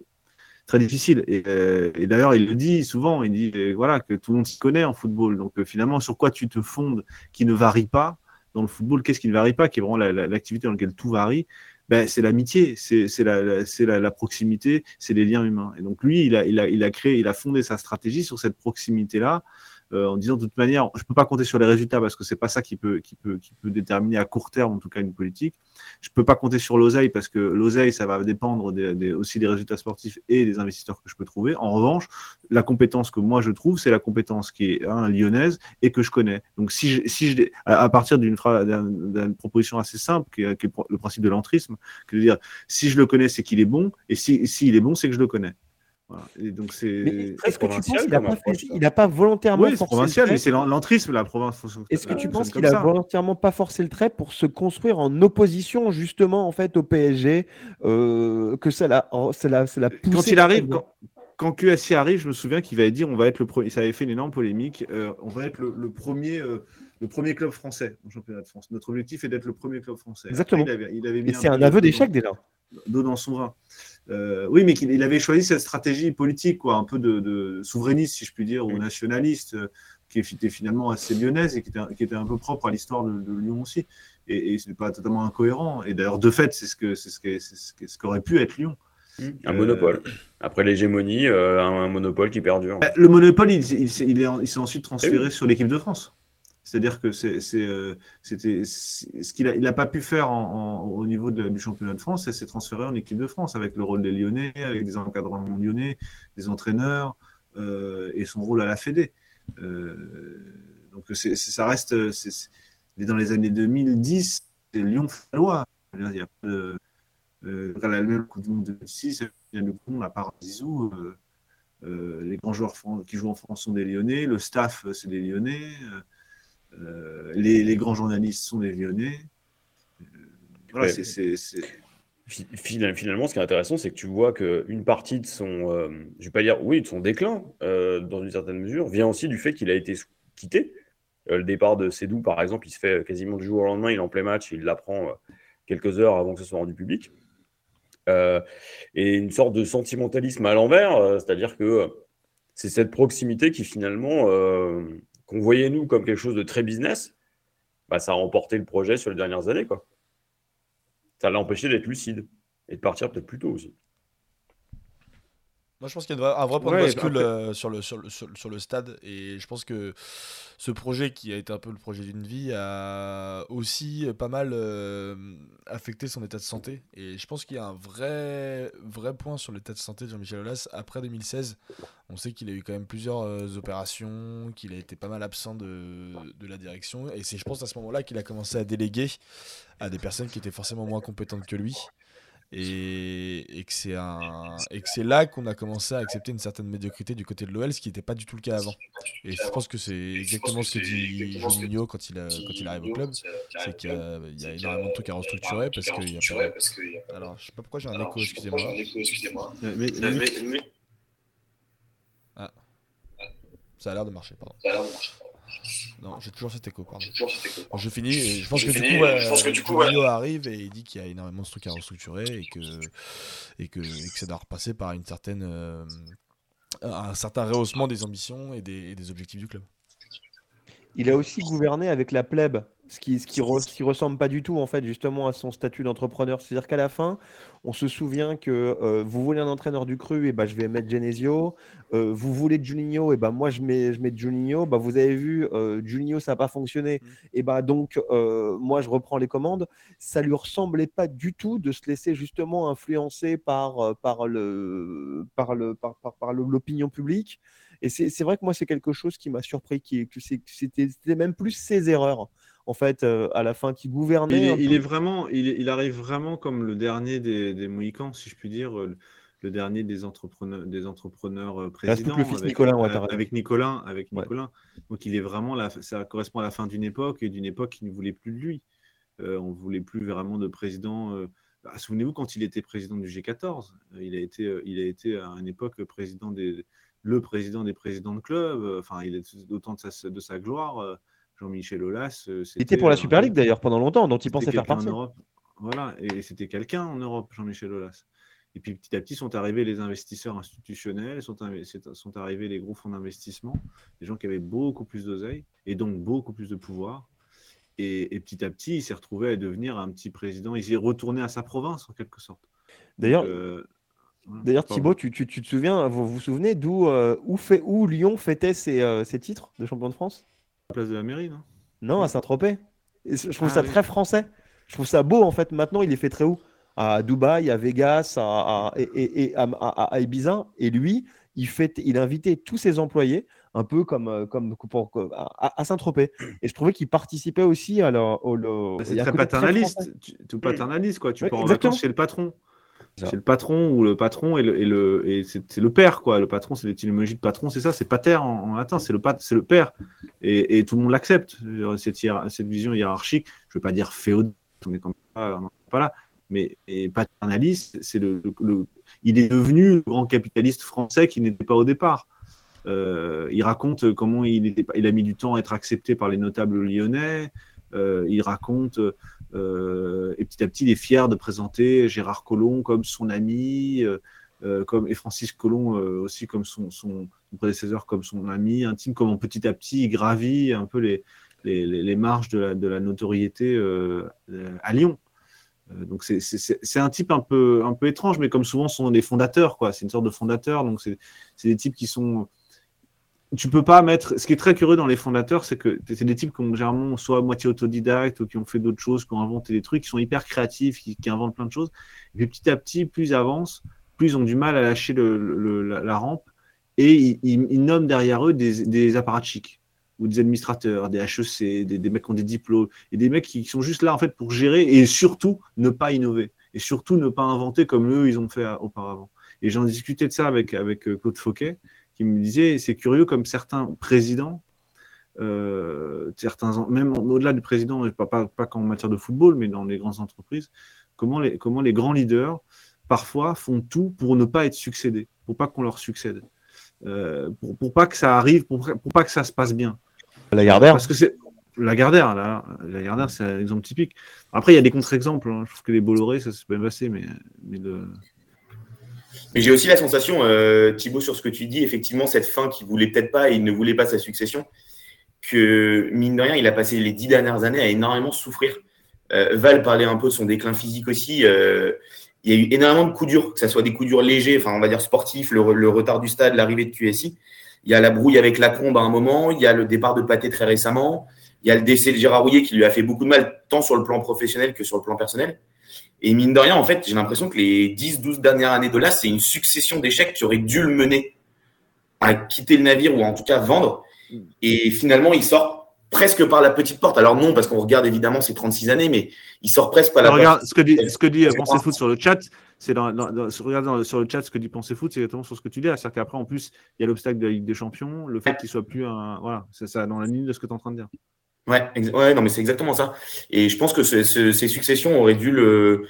très difficile. Et, euh, d'ailleurs, il le dit souvent, il dit voilà, que tout le monde s'y connaît en football. Donc finalement, sur quoi tu te fondes qui ne varie pas dans le football Qu'est-ce qui ne varie pas Qui est vraiment l'activité dans laquelle tout varie? Ben, c'est l'amitié, c'est la, proximité, c'est les liens humains. Et donc lui, il a créé, il a fondé sa stratégie sur cette proximité-là, euh, en disant de toute manière, je ne peux pas compter sur les résultats parce que c'est pas ça qui peut, qui, peut, qui peut déterminer à court terme, en tout cas, une politique. Je ne peux pas compter sur l'oseille parce que l'oseille, ça va dépendre des, aussi des résultats sportifs et des investisseurs que je peux trouver. En revanche, la compétence que moi je trouve, c'est la compétence qui est un, lyonnaise et que je connais. Donc, si je, si je, à partir d'une proposition assez simple, qui est, le principe de l'entrisme, que de dire si je le connais, c'est qu'il est bon, et s'il si, est bon, c'est que je le connais. Donc c'est. Est-ce que tu penses qu'il n'a pas, pas, volontairement oui, forcé provincial, le trait mais c'est l'entrisme la province. Est-ce que tu penses qu'il a volontairement pas forcé le trait pour se construire en opposition justement en fait au PSG euh, que ça l'a, ça l'a, Quand il arrive, quand, QSI arrive, je me souviens qu'il va dire on va être le premier. Ça avait fait une énorme polémique. Euh, on va être le, premier. Euh, le premier club français au championnat de France. Notre objectif est d'être le premier club français. Exactement. il avait, c'est un, aveu d'échec déjà. D'eau dans son vin. Euh, oui, mais il, avait choisi cette stratégie politique, quoi, un peu de, souverainiste, si je puis dire, ou nationaliste, euh, qui était finalement assez lyonnaise et qui était, un peu propre à l'histoire de, Lyon aussi. Et, et ce n'est pas totalement incohérent. Et d'ailleurs, de fait, c'est ce que c'est ce ce qu'aurait pu être Lyon. Un monopole. Après l'hégémonie, euh, un, monopole qui perdure. Le monopole, il, s'est ensuite transféré eh sur l'équipe de France. C'est-à-dire que c'est, euh, c'était ce qu'il n'a pas pu faire au niveau du championnat de France, c'est s'est transféré en équipe de France avec le rôle des Lyonnais, avec des encadrements lyonnais, des entraîneurs euh, et son rôle à la Fédé. Euh, donc ça reste, dans les années 2010, c'est Lyon-Fallois. Il n'y a pas de. la même Coupe du Monde 2006, il y a le coup à part Zizou. les grands joueurs qui jouent en France sont des Lyonnais, le staff, c'est des Lyonnais. Euh, les, grands journalistes sont des Lyonnais. Euh, voilà, c'est, Finalement, ce qui est intéressant, c'est que tu vois qu'une partie de son, euh, je vais pas dire, oui, de son déclin, dans une certaine mesure, vient aussi du fait qu'il a été quitté. le départ de Sédou, par exemple, il se fait quasiment du jour au lendemain, il est en plein match, il l'apprend quelques heures avant que ce soit rendu public. et une sorte de sentimentalisme à l'envers, c'est-à-dire que c'est cette proximité qui finalement qu'on voyait nous comme quelque chose de très business, bah, ça a emporté le projet sur les dernières années. Ça l'a empêché d'être lucide et de partir peut-être plus tôt aussi. Moi, je pense qu'il y a un vrai point de bascule euh, sur, le, sur, le, sur, le stade. Et je pense que ce projet, qui a été un peu le projet d'une vie, a aussi pas mal euh, affecté son état de santé. Et je pense qu'il y a un vrai, vrai point sur l'état de santé de Jean-Michel Aulas après 2016. On sait qu'il a eu quand même plusieurs euh, opérations, qu'il a été pas mal absent de, de la direction. Et c'est, je pense, à ce moment-là qu'il a commencé à déléguer à des personnes qui étaient forcément moins compétentes que lui. Et, que c'est un et que c'est là qu'on a commencé à accepter une certaine médiocrité du côté de l'OL, ce qui n'était pas du tout le cas avant. Et je pense que c'est exactement ce que dit Juninho quand il, a, quand il arrive au club, c'est qu'il y, a énormément de trucs à restructurer parce qu'il y a Alors, je sais pas pourquoi j'ai un écho, excusez-moi. Ah. Ça a l'air de marcher, pardon. Non, j'ai toujours cet écho, pardon. je finis, je pense, que, du coup, je pense que du coup, arrive et il dit qu'il y a énormément de trucs à restructurer et que, et que, et que ça doit repasser par une certaine, euh, un certain rehaussement des ambitions et des, et des objectifs du club. Il a aussi gouverné avec la plèbe ce qui, ce qui, ressemble pas du tout en fait justement à son statut d'entrepreneur. C'est-à-dire qu'à la fin, on se souvient que euh, vous voulez un entraîneur du cru, et ben je vais mettre Genesio. Euh, vous voulez Juninho, et ben moi je mets je mets Juninho. Bah, vous avez vu, euh, Juninho ça n'a pas fonctionné, mmh. et ben donc moi je reprends les commandes. Ça lui ressemblait pas du tout de se laisser justement influencer par par le par le par, par l'opinion publique. Et c'est vrai que moi c'est quelque chose qui m'a surpris, qui c'était même plus ses erreurs en fait, euh, à la fin, qui gouvernait. Il est, vraiment, il, arrive vraiment comme le dernier des, des Mohicans, si je puis dire, euh, le, dernier des entrepreneurs, des entrepreneurs euh, présidents. avec, Nicolas, avec Nicolas, avec Nicolas. Donc il est vraiment là, ça correspond à la fin d'une époque et d'une époque qui ne voulait plus de lui. on ne voulait plus vraiment de président. Bah, souvenez-vous quand il était président du G14, il a été, il a été à une époque président des, le président des présidents de club. Enfin, il est d'autant de sa, de sa gloire Jean-Michel Aulas. Euh, il était pour la Super League d'ailleurs pendant longtemps, dont il pensait faire partie. Voilà, et c'était quelqu'un en Europe, Jean-Michel Aulas. Et puis petit à petit sont arrivés les investisseurs institutionnels, sont, sont arrivés les gros fonds d'investissement, des gens qui avaient beaucoup plus d'oseille et donc beaucoup plus de pouvoir. Et, petit à petit, il s'est retrouvé à devenir un petit président. Il s'est retourné à sa province en quelque sorte. D'ailleurs, euh, D'ailleurs, Thibaut, tu, tu, te souviens, vous vous souvenez d'où euh, où, Lyon fêtait ses, ses titres de champion de France? Place de la mairie, non? Non, à Saint-Tropez. Je trouve ah ça très français. Je trouve ça beau, en fait. Maintenant, il est fait très haut. À Dubaï, à Vegas, à, et, à, Ibiza. Et lui, il, fait, il invitait tous ses employés, un peu comme, euh, comme à, Saint-Tropez. Et je trouvais qu'il participait aussi à C'est très paternaliste. tu, paternaliste, quoi. Tu pars en vacances chez le patron. C'est le patron ou le patron et le, et le et c'est le père quoi. Le patron, c'est l'étymologie de patron, c'est ça, c'est pater en, latin, c'est le c'est le père et, et, tout le monde l'accepte. Cette, cette vision hiérarchique, je veux pas dire féodale, on est pas, pas là, mais et paternaliste, c'est le, le, il est devenu le grand capitaliste français qui n'était pas au départ. Euh, il raconte comment il, était, il a mis du temps à être accepté par les notables lyonnais. Euh, il raconte euh, et petit à petit, il est fier de présenter Gérard Collomb comme son ami, comme, et Francis Collomb aussi comme son, son, prédécesseur, comme son ami intime, comment petit à petit il gravit un peu les, les, marges de la, de la notoriété à Lyon. Donc c'est un type un peu, un peu étrange, mais comme souvent, ce sont des fondateurs. C'est une sorte de fondateur. Donc c'est des types qui sont tu peux pas mettre. Ce qui est très curieux dans les fondateurs, c'est que c'est des types qui ont généralement soit moitié autodidactes ou qui ont fait d'autres choses, qui ont inventé des trucs, qui sont hyper créatifs, qui, inventent plein de choses. Et puis petit à petit, plus ils avancent, plus ils ont du mal à lâcher la, rampe et ils, nomment derrière eux des, des apparatchiks ou des administrateurs, des HEC, des, des, mecs qui ont des diplômes et des mecs qui sont juste là en fait pour gérer et surtout ne pas innover et surtout ne pas inventer comme eux ils ont fait auparavant. Et j'en discutais de ça avec, avec euh, Claude Fauquet qui me disait c'est curieux comme certains présidents, euh, certains, même au-delà du président, pas, pas, pas qu'en matière de football, mais dans les grandes entreprises, comment les, comment les grands leaders parfois font tout pour ne pas être succédés, pour pas qu'on leur succède, euh, pour, pour pas que ça arrive, pour, pour pas que ça se passe bien. La Gardère Parce que c'est la Gardère, là, la Gardère, c'est un exemple typique. Après, il y a des contre-exemples. Hein. Je trouve que les Bolloré, ça s'est bien passé, mais, mais le, mais j'ai aussi la sensation, euh, Thibaut, sur ce que tu dis, effectivement, cette fin qui voulait peut-être pas et il ne voulait pas sa succession, que mine de rien, il a passé les dix dernières années à énormément souffrir. Euh, Val parlait un peu de son déclin physique aussi. Euh, il y a eu énormément de coups durs, que ce soit des coups durs légers, enfin on va dire sportifs, le, retard du stade, l'arrivée de QSI. Il y a la brouille avec Lacombe à un moment, il y a le départ de Pâté très récemment, il y a le décès de Gérard Rouillet qui lui a fait beaucoup de mal, tant sur le plan professionnel que sur le plan personnel. Et mine de rien, en fait, j'ai l'impression que les 10-12 dernières années de là, c'est une succession d'échecs qui aurait dû le mener à quitter le navire ou en tout cas vendre. Et finalement, il sort presque par la petite porte. Alors non, parce qu'on regarde évidemment ces 36 années, mais il sort presque par la porte. Regarde, ce que dit, ce que dit Pensez Foot sur le chat, c'est dans, sur le chat ce que dit Pensez Foot, c'est exactement sur ce que tu dis. C'est-à-dire qu'après, en plus, il y a l'obstacle de la Ligue des Champions, le fait qu'il soit plus un. Voilà, c'est ça dans la ligne de ce que tu es en train de dire. Ouais, ouais, non, mais c'est exactement ça. Et je pense que ces successions auraient dû le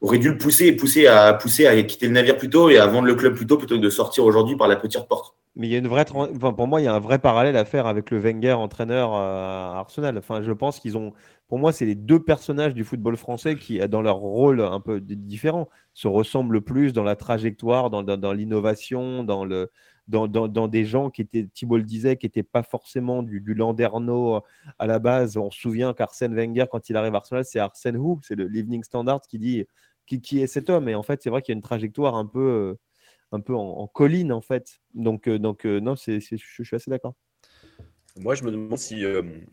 aurait dû le pousser, pousser à pousser à quitter le navire plus tôt et à vendre le club plus tôt plutôt que de sortir aujourd'hui par la petite porte. Mais il y a une vraie, pour moi, il y a un vrai parallèle à faire avec le Wenger entraîneur à Arsenal. Enfin, je pense qu'ils ont, pour moi, c'est les deux personnages du football français qui, dans leur rôle un peu différent, se ressemblent plus dans la trajectoire, dans l'innovation, dans le, dans, des gens qui étaient, Thibault le disait, qui n'étaient pas forcément du, du, Landerneau euh, à la base. On se souvient qu'Arsène Wenger, quand il arrive à Arsenal, c'est Arsène Who, c'est le l'Evening Standard qui dit qui, qui, est cet homme. Et en fait, c'est vrai qu'il y a une trajectoire un peu, euh, un peu en, colline, en fait. Donc, euh, donc non, c'est, je, suis assez d'accord. Moi, je me demande si le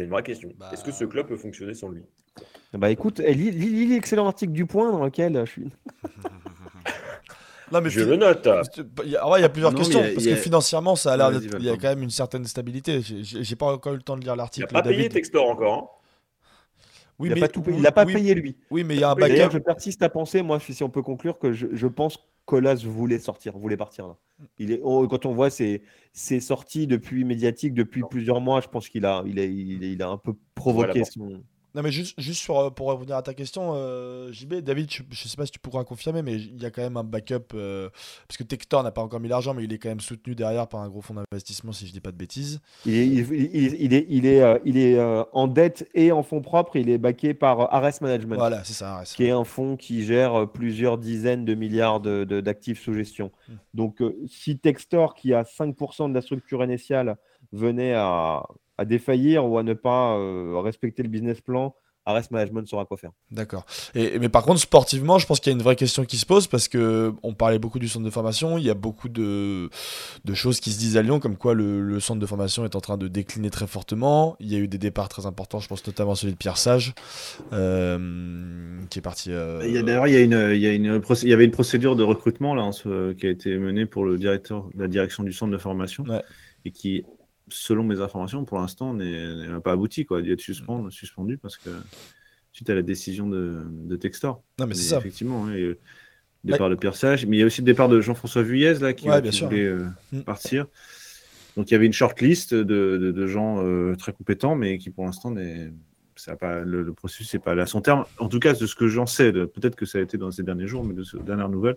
c'est une vraie question. Bah, Est-ce que ce club peut fonctionner sans lui? Bah écoute, eh, lis, l'excellent article du Point dans lequel je suis. Non, mais je le note. Il y a, plusieurs questions. parce que financièrement, ça a l'air Il y a quand même une certaine stabilité. J'ai pas encore eu le temps de lire l'article. Il n'a pas payé Textor encore. Hein? Oui, il n'a pas, il pas payé lui. Oui, mais il y a un backup. Je persiste à penser, moi, si on peut conclure, que je, je pense Colas voulait sortir, voulait partir là. Il est, quand on voit ses, ses, sorties depuis médiatiques depuis plusieurs mois, je pense qu'il a, il a, il a, un peu provoqué son, non, mais juste, juste euh, pour revenir à ta question, euh, JB, David, je ne sais pas si tu pourras confirmer, mais il y a quand même un backup, euh, parce que Tector n'a pas encore mis l'argent, mais il est quand même soutenu derrière par un gros fonds d'investissement, si je ne dis pas de bêtises. Il est, il, est, il est, il est en dette et en fonds propres, il est backé par Ares Management. Voilà, c'est ça, Qui est un fonds qui gère plusieurs dizaines de milliards d'actifs de, sous gestion. Hmm. Donc, si Textor, qui a 5% de la structure initiale, venait à, à défaillir ou à ne pas euh, respecter le business plan, Arrest Management saura quoi faire. D'accord. Et, mais par contre, sportivement, je pense qu'il y a une vraie question qui se pose parce que on parlait beaucoup du centre de formation. Il y a beaucoup de, de choses qui se disent à Lyon, comme quoi le, centre de formation est en train de décliner très fortement. Il y a eu des départs très importants, je pense notamment celui de Pierre Sage, euh, qui est parti. Euh, d'ailleurs, il, y a une, il, y a une, il y avait une procédure de recrutement là, qui a été menée pour le directeur, la direction du centre de formation. Et qui selon mes informations, pour l'instant, n'a pas abouti. Quoi. Il est suspendu, suspendu parce que suite à la décision de, de Textor. Non, mais c'est ça. Effectivement, hein, le départ de Pierre Sage, mais il y a aussi le départ de Jean-François Vuillez là, qui, voulait mm. partir. Donc il y avait une short list de, de, gens très compétents, mais qui pour l'instant n'est pas, le, processus n'est pas allé à son terme. En tout cas, de ce que j'en sais, peut-être que ça a été dans ces derniers jours, mais de ces dernières nouvelles,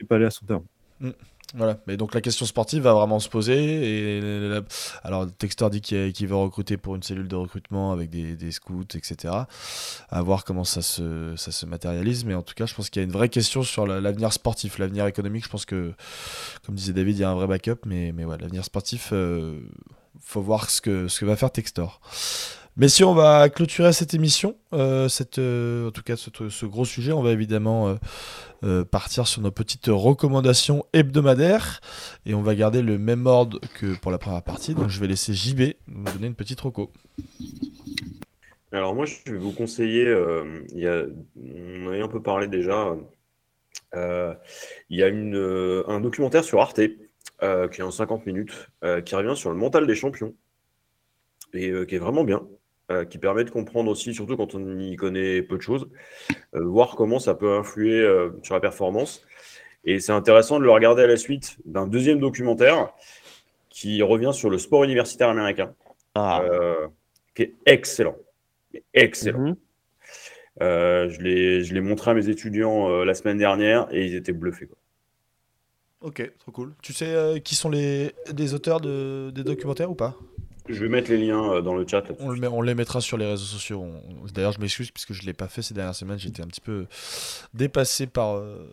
n'est pas allé à son terme. Mm. Voilà, mais donc la question sportive va vraiment se poser. Et alors, Textor dit qu'il veut recruter pour une cellule de recrutement avec des, scouts, etc. À voir comment ça se, matérialise. Mais en tout cas, je pense qu'il y a une vraie question sur l'avenir sportif, l'avenir économique. Je pense que, comme disait David, il y a un vrai backup. Mais, mais ouais, l'avenir sportif, euh, faut voir ce que va faire Textor. Mais si on va clôturer cette émission, euh, cette, euh, en tout cas ce, gros sujet, on va évidemment euh, partir sur nos petites recommandations hebdomadaires et on va garder le même ordre que pour la première partie. Donc je vais laisser JB nous donner une petite reco. Alors moi je vais vous conseiller, il y a, on en a un peu parlé déjà, il y a un documentaire sur Arte qui est en 50 minutes, qui revient sur le mental des champions et qui est vraiment bien. Euh, qui permet de comprendre aussi, surtout quand on y connaît peu de choses, euh, voir comment ça peut influer euh, sur la performance. Et c'est intéressant de le regarder à la suite d'un deuxième documentaire qui revient sur le sport universitaire américain, ah. qui est excellent. Excellent. Mhm. je l'ai montré à mes étudiants la semaine dernière et ils étaient bluffés. Quoi. Ok, trop cool. Tu sais qui sont les, auteurs de, des documentaires ou pas? Je vais mettre les liens euh, dans le chat. On, le met, on, les mettra sur les réseaux sociaux. D'ailleurs, je m'excuse puisque je ne l'ai pas fait ces dernières semaines. J'étais un petit peu dépassé par, euh,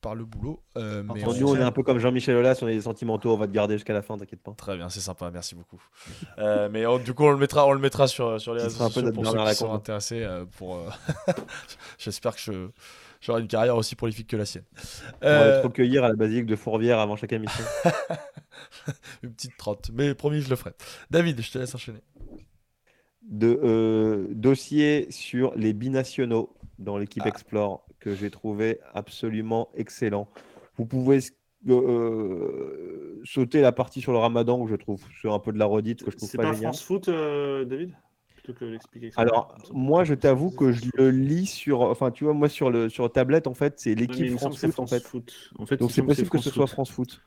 par le boulot. Euh, mais on... Nous, on est un peu comme Jean-Michel Aulas, on est des sentimentaux, on va te garder jusqu'à la fin, t'inquiète pas. Très bien, c'est sympa, merci beaucoup. mais du coup, on le mettra, on le mettra sur, sur les réseaux sociaux pour ceux qui sont intéressés. pour, J'espère que je j'aurai une carrière aussi prolifique que la sienne. On va être recueillir à la basilique de Fourvière avant chaque émission. une petite trotte, mais promis, je le ferai. David, je te laisse enchaîner. De, euh, dossier sur les binationaux dans l'équipe ah. Explore que j'ai trouvé absolument excellent. Vous pouvez euh, sauter la partie sur le ramadan où je trouve c'est un peu de la redite que je trouve pas, pas France Foot, euh, David? Alors, moi, je t'avoue que je le lis sur. Enfin, tu vois, moi, sur, le, sur tablette, en fait, c'est l'équipe France, Foot, en fait. En fait Donc, c'est possible que ce soit France Foot.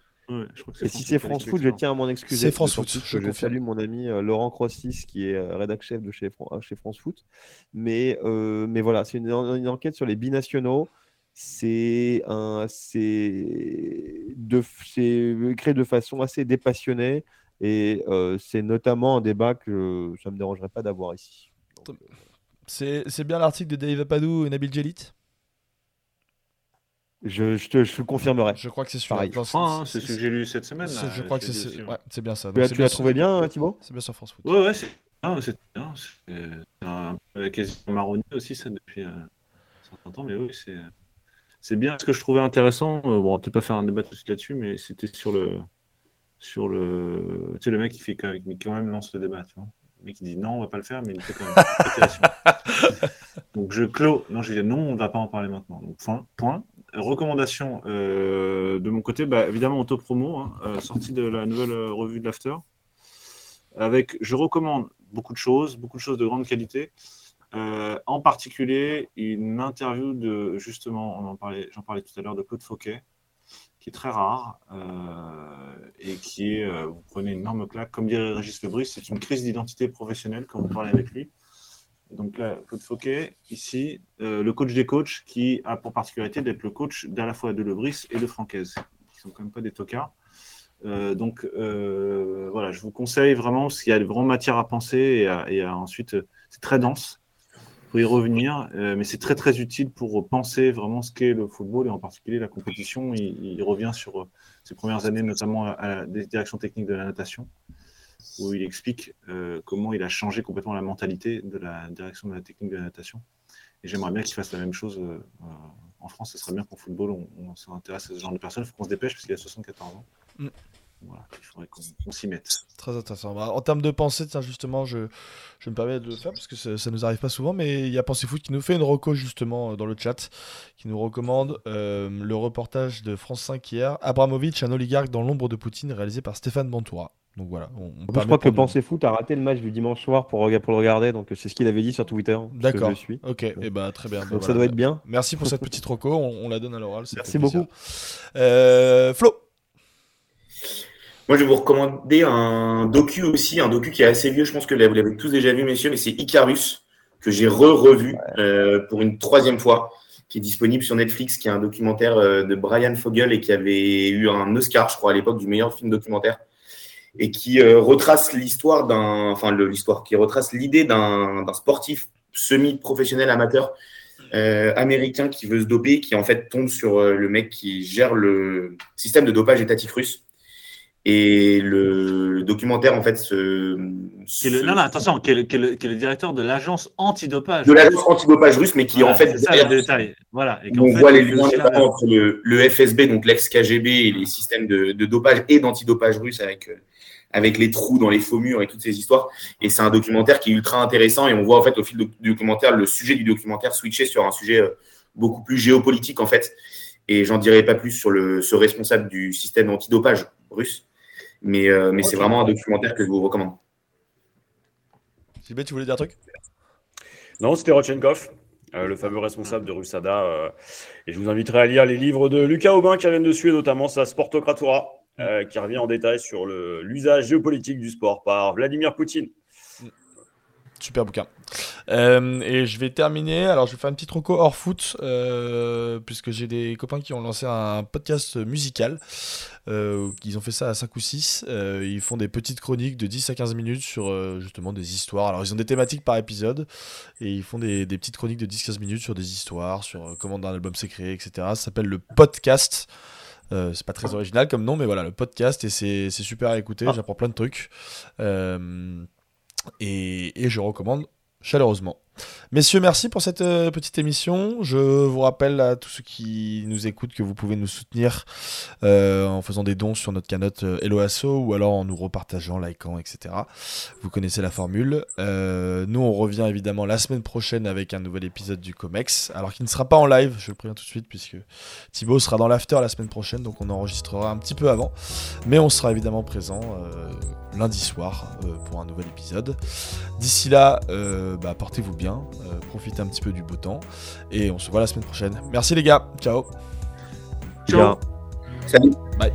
et si c'est France Foot, je tiens à m'en excuser. C'est France Foot. Je, je salue mon ami euh, Laurent Crossis, qui est euh, rédacteur chef de chez, euh, chez France Foot. Mais, mais voilà, c'est une, enquête sur les binationaux. C'est un, c'est créé de façon assez dépassionnée. Et c'est notamment un débat que ça ne me dérangerait pas d'avoir ici. C'est bien l'article de Dave Apadou et Nabil Jelit je, je, te, je confirmerai. Je crois que c'est celui hein, c'est ce que j'ai lu cette semaine. je crois que c'est ouais, bien ça. tu l'as trouvé bien, Thibaut? C'est bien sur France Foot. Ouais, ouais, c'est bien. C'est un peu quasiment marronnier aussi, ça, depuis euh, certain temps. Mais oui, c'est bien. Ce que je trouvais intéressant, bon, on peut-être pas faire un débat tout de suite là-dessus, mais c'était sur le, sur le. Tu sais, le mec qui fait quand même lance le débat, tu vois. Le mec qui dit non, on va pas le faire, mais il fait quand même. Donc je clôt. Non, j'ai dit non, on va pas en parler maintenant. Donc point. point. Recommandation euh, de mon côté, bah, évidemment auto-promo, hein, euh, sortie de la nouvelle euh, revue de l'After. Avec, je recommande beaucoup de choses, beaucoup de choses de grande qualité. en particulier, une interview de, justement, on en parlait, j'en parlais tout à l'heure, de Claude Fauquet, qui est très rare euh, et qui est, euh, vous prenez une énorme claque, comme dirait Régis Lebris, c'est une crise d'identité professionnelle quand vous parlez avec lui. Donc là, Claude Fauquet, ici, euh, le coach des coachs, qui a pour particularité d'être le coach d'à la fois de Lebris et de Francaise, qui sont quand même pas des tocards. donc voilà, je vous conseille vraiment, parce qu'il y a vraiment matière à penser et, et ensuite, c'est très dense y revenir, euh, mais c'est très très utile pour penser vraiment ce qu'est le football et en particulier la compétition. Il, revient sur euh, ses premières années, notamment à, la direction technique de la natation, où il explique euh, comment il a changé complètement la mentalité de la direction de la technique de la natation. Et j'aimerais bien qu'il fasse la même chose en France. Ce serait bien qu'en football, on, s'intéresse à ce genre de personnes. Il faut qu'on se dépêche parce qu'il a 74 ans. Mm. Voilà, il faudrait qu'on s'y mette. Très intéressant. Bah, en termes de pensée, justement, je, je me permets de le faire parce que ça, ça nous arrive pas souvent, mais il y a Pensée Foot qui nous fait une reco justement euh, dans le chat, qui nous recommande euh, le reportage de France 5 hier, Abramovic, un oligarque dans l'ombre de Poutine, réalisé par Stéphane Bantoura. Donc voilà. je crois que Pensez Foot a raté le match du dimanche soir pour, pour le regarder, donc c'est ce qu'il avait dit sur Twitter. D'accord. Ok, et eh bah, très bien. Donc ça doit être bien. Merci pour cette petite reco, on, la donne à l'oral. Merci beaucoup. Euh, Flo Moi je vais vous recommander un docu aussi, un docu qui est assez vieux, je pense que vous l'avez tous déjà vu, messieurs, mais c'est Icarus, que j'ai re-revu euh, pour une troisième fois qui est disponible sur Netflix, qui est un documentaire euh, de Brian Fogel et qui avait eu un Oscar, je crois, à l'époque du meilleur film documentaire et qui euh, retrace l'histoire d'un, enfin l'histoire, qui retrace l'idée d'un sportif semi-professionnel amateur américain qui veut se doper, qui en fait tombe sur le mec qui gère le système de dopage étatique russe. Et le, documentaire, en fait, se. le, non, non, attention, qui est le, directeur de l'agence antidopage. De l'agence antidopage russe, mais qui en fait. Ça, le détail. Voilà. Et on voit les liens entre le, FSB, donc l'ex-KGB, et les systèmes de, de dopage et d'antidopage russe avec avec les trous dans les faux murs et toutes ces histoires. Et c'est un documentaire qui est ultra intéressant et on voit en fait au fil du documentaire le sujet du documentaire switcher sur un sujet euh, beaucoup plus géopolitique en fait. Et j'en dirai pas plus sur le, ce responsable du système antidopage russe. Mais, euh, mais c'est vraiment un documentaire que je vous recommande. Sylvain, tu voulais dire un truc? Non, c'était Rochenkov. Euh, le fameux responsable de Rusada. et je vous inviterai à lire les livres de Lucas Aubin qui viennent dessus, notamment sa Sportocratura, euh, qui revient en détail sur l'usage géopolitique du sport par Vladimir Poutine. Super bouquin. Euh, et je vais terminer. Alors, je vais faire une petite reco hors foot, euh, puisque j'ai des copains qui ont lancé un podcast musical. ils ont fait ça à 5 ou 6. ils font des petites chroniques de 10 à 15 minutes sur justement des histoires. Alors, ils ont des thématiques par épisode. Et ils font des, des petites chroniques de 10-15 minutes sur des histoires, sur comment un album s'est créé, etc. Ça s'appelle le podcast. Euh, c'est pas très original comme nom, mais voilà, le podcast, et c'est super à écouter, ah. j'apprends plein de trucs. Euh, et, et, je recommande chaleureusement. Messieurs, merci pour cette euh, petite émission. Je vous rappelle à tous ceux qui nous écoutent que vous pouvez nous soutenir euh, en faisant des dons sur notre canotte euh, Helloasso ou alors en nous repartageant, likant, etc. Vous connaissez la formule. nous, on revient évidemment la semaine prochaine avec un nouvel épisode du Comex. Alors qu'il ne sera pas en live, je le préviens tout de suite, puisque Thibaut sera dans l'after la semaine prochaine, donc on enregistrera un petit peu avant. Mais on sera évidemment présent lundi soir pour un nouvel épisode. D'ici là, bah, portez-vous bien euh, profitez un petit peu du beau temps. Et on se voit la semaine prochaine. Merci les gars. Ciao. Ciao. Salut. Bye.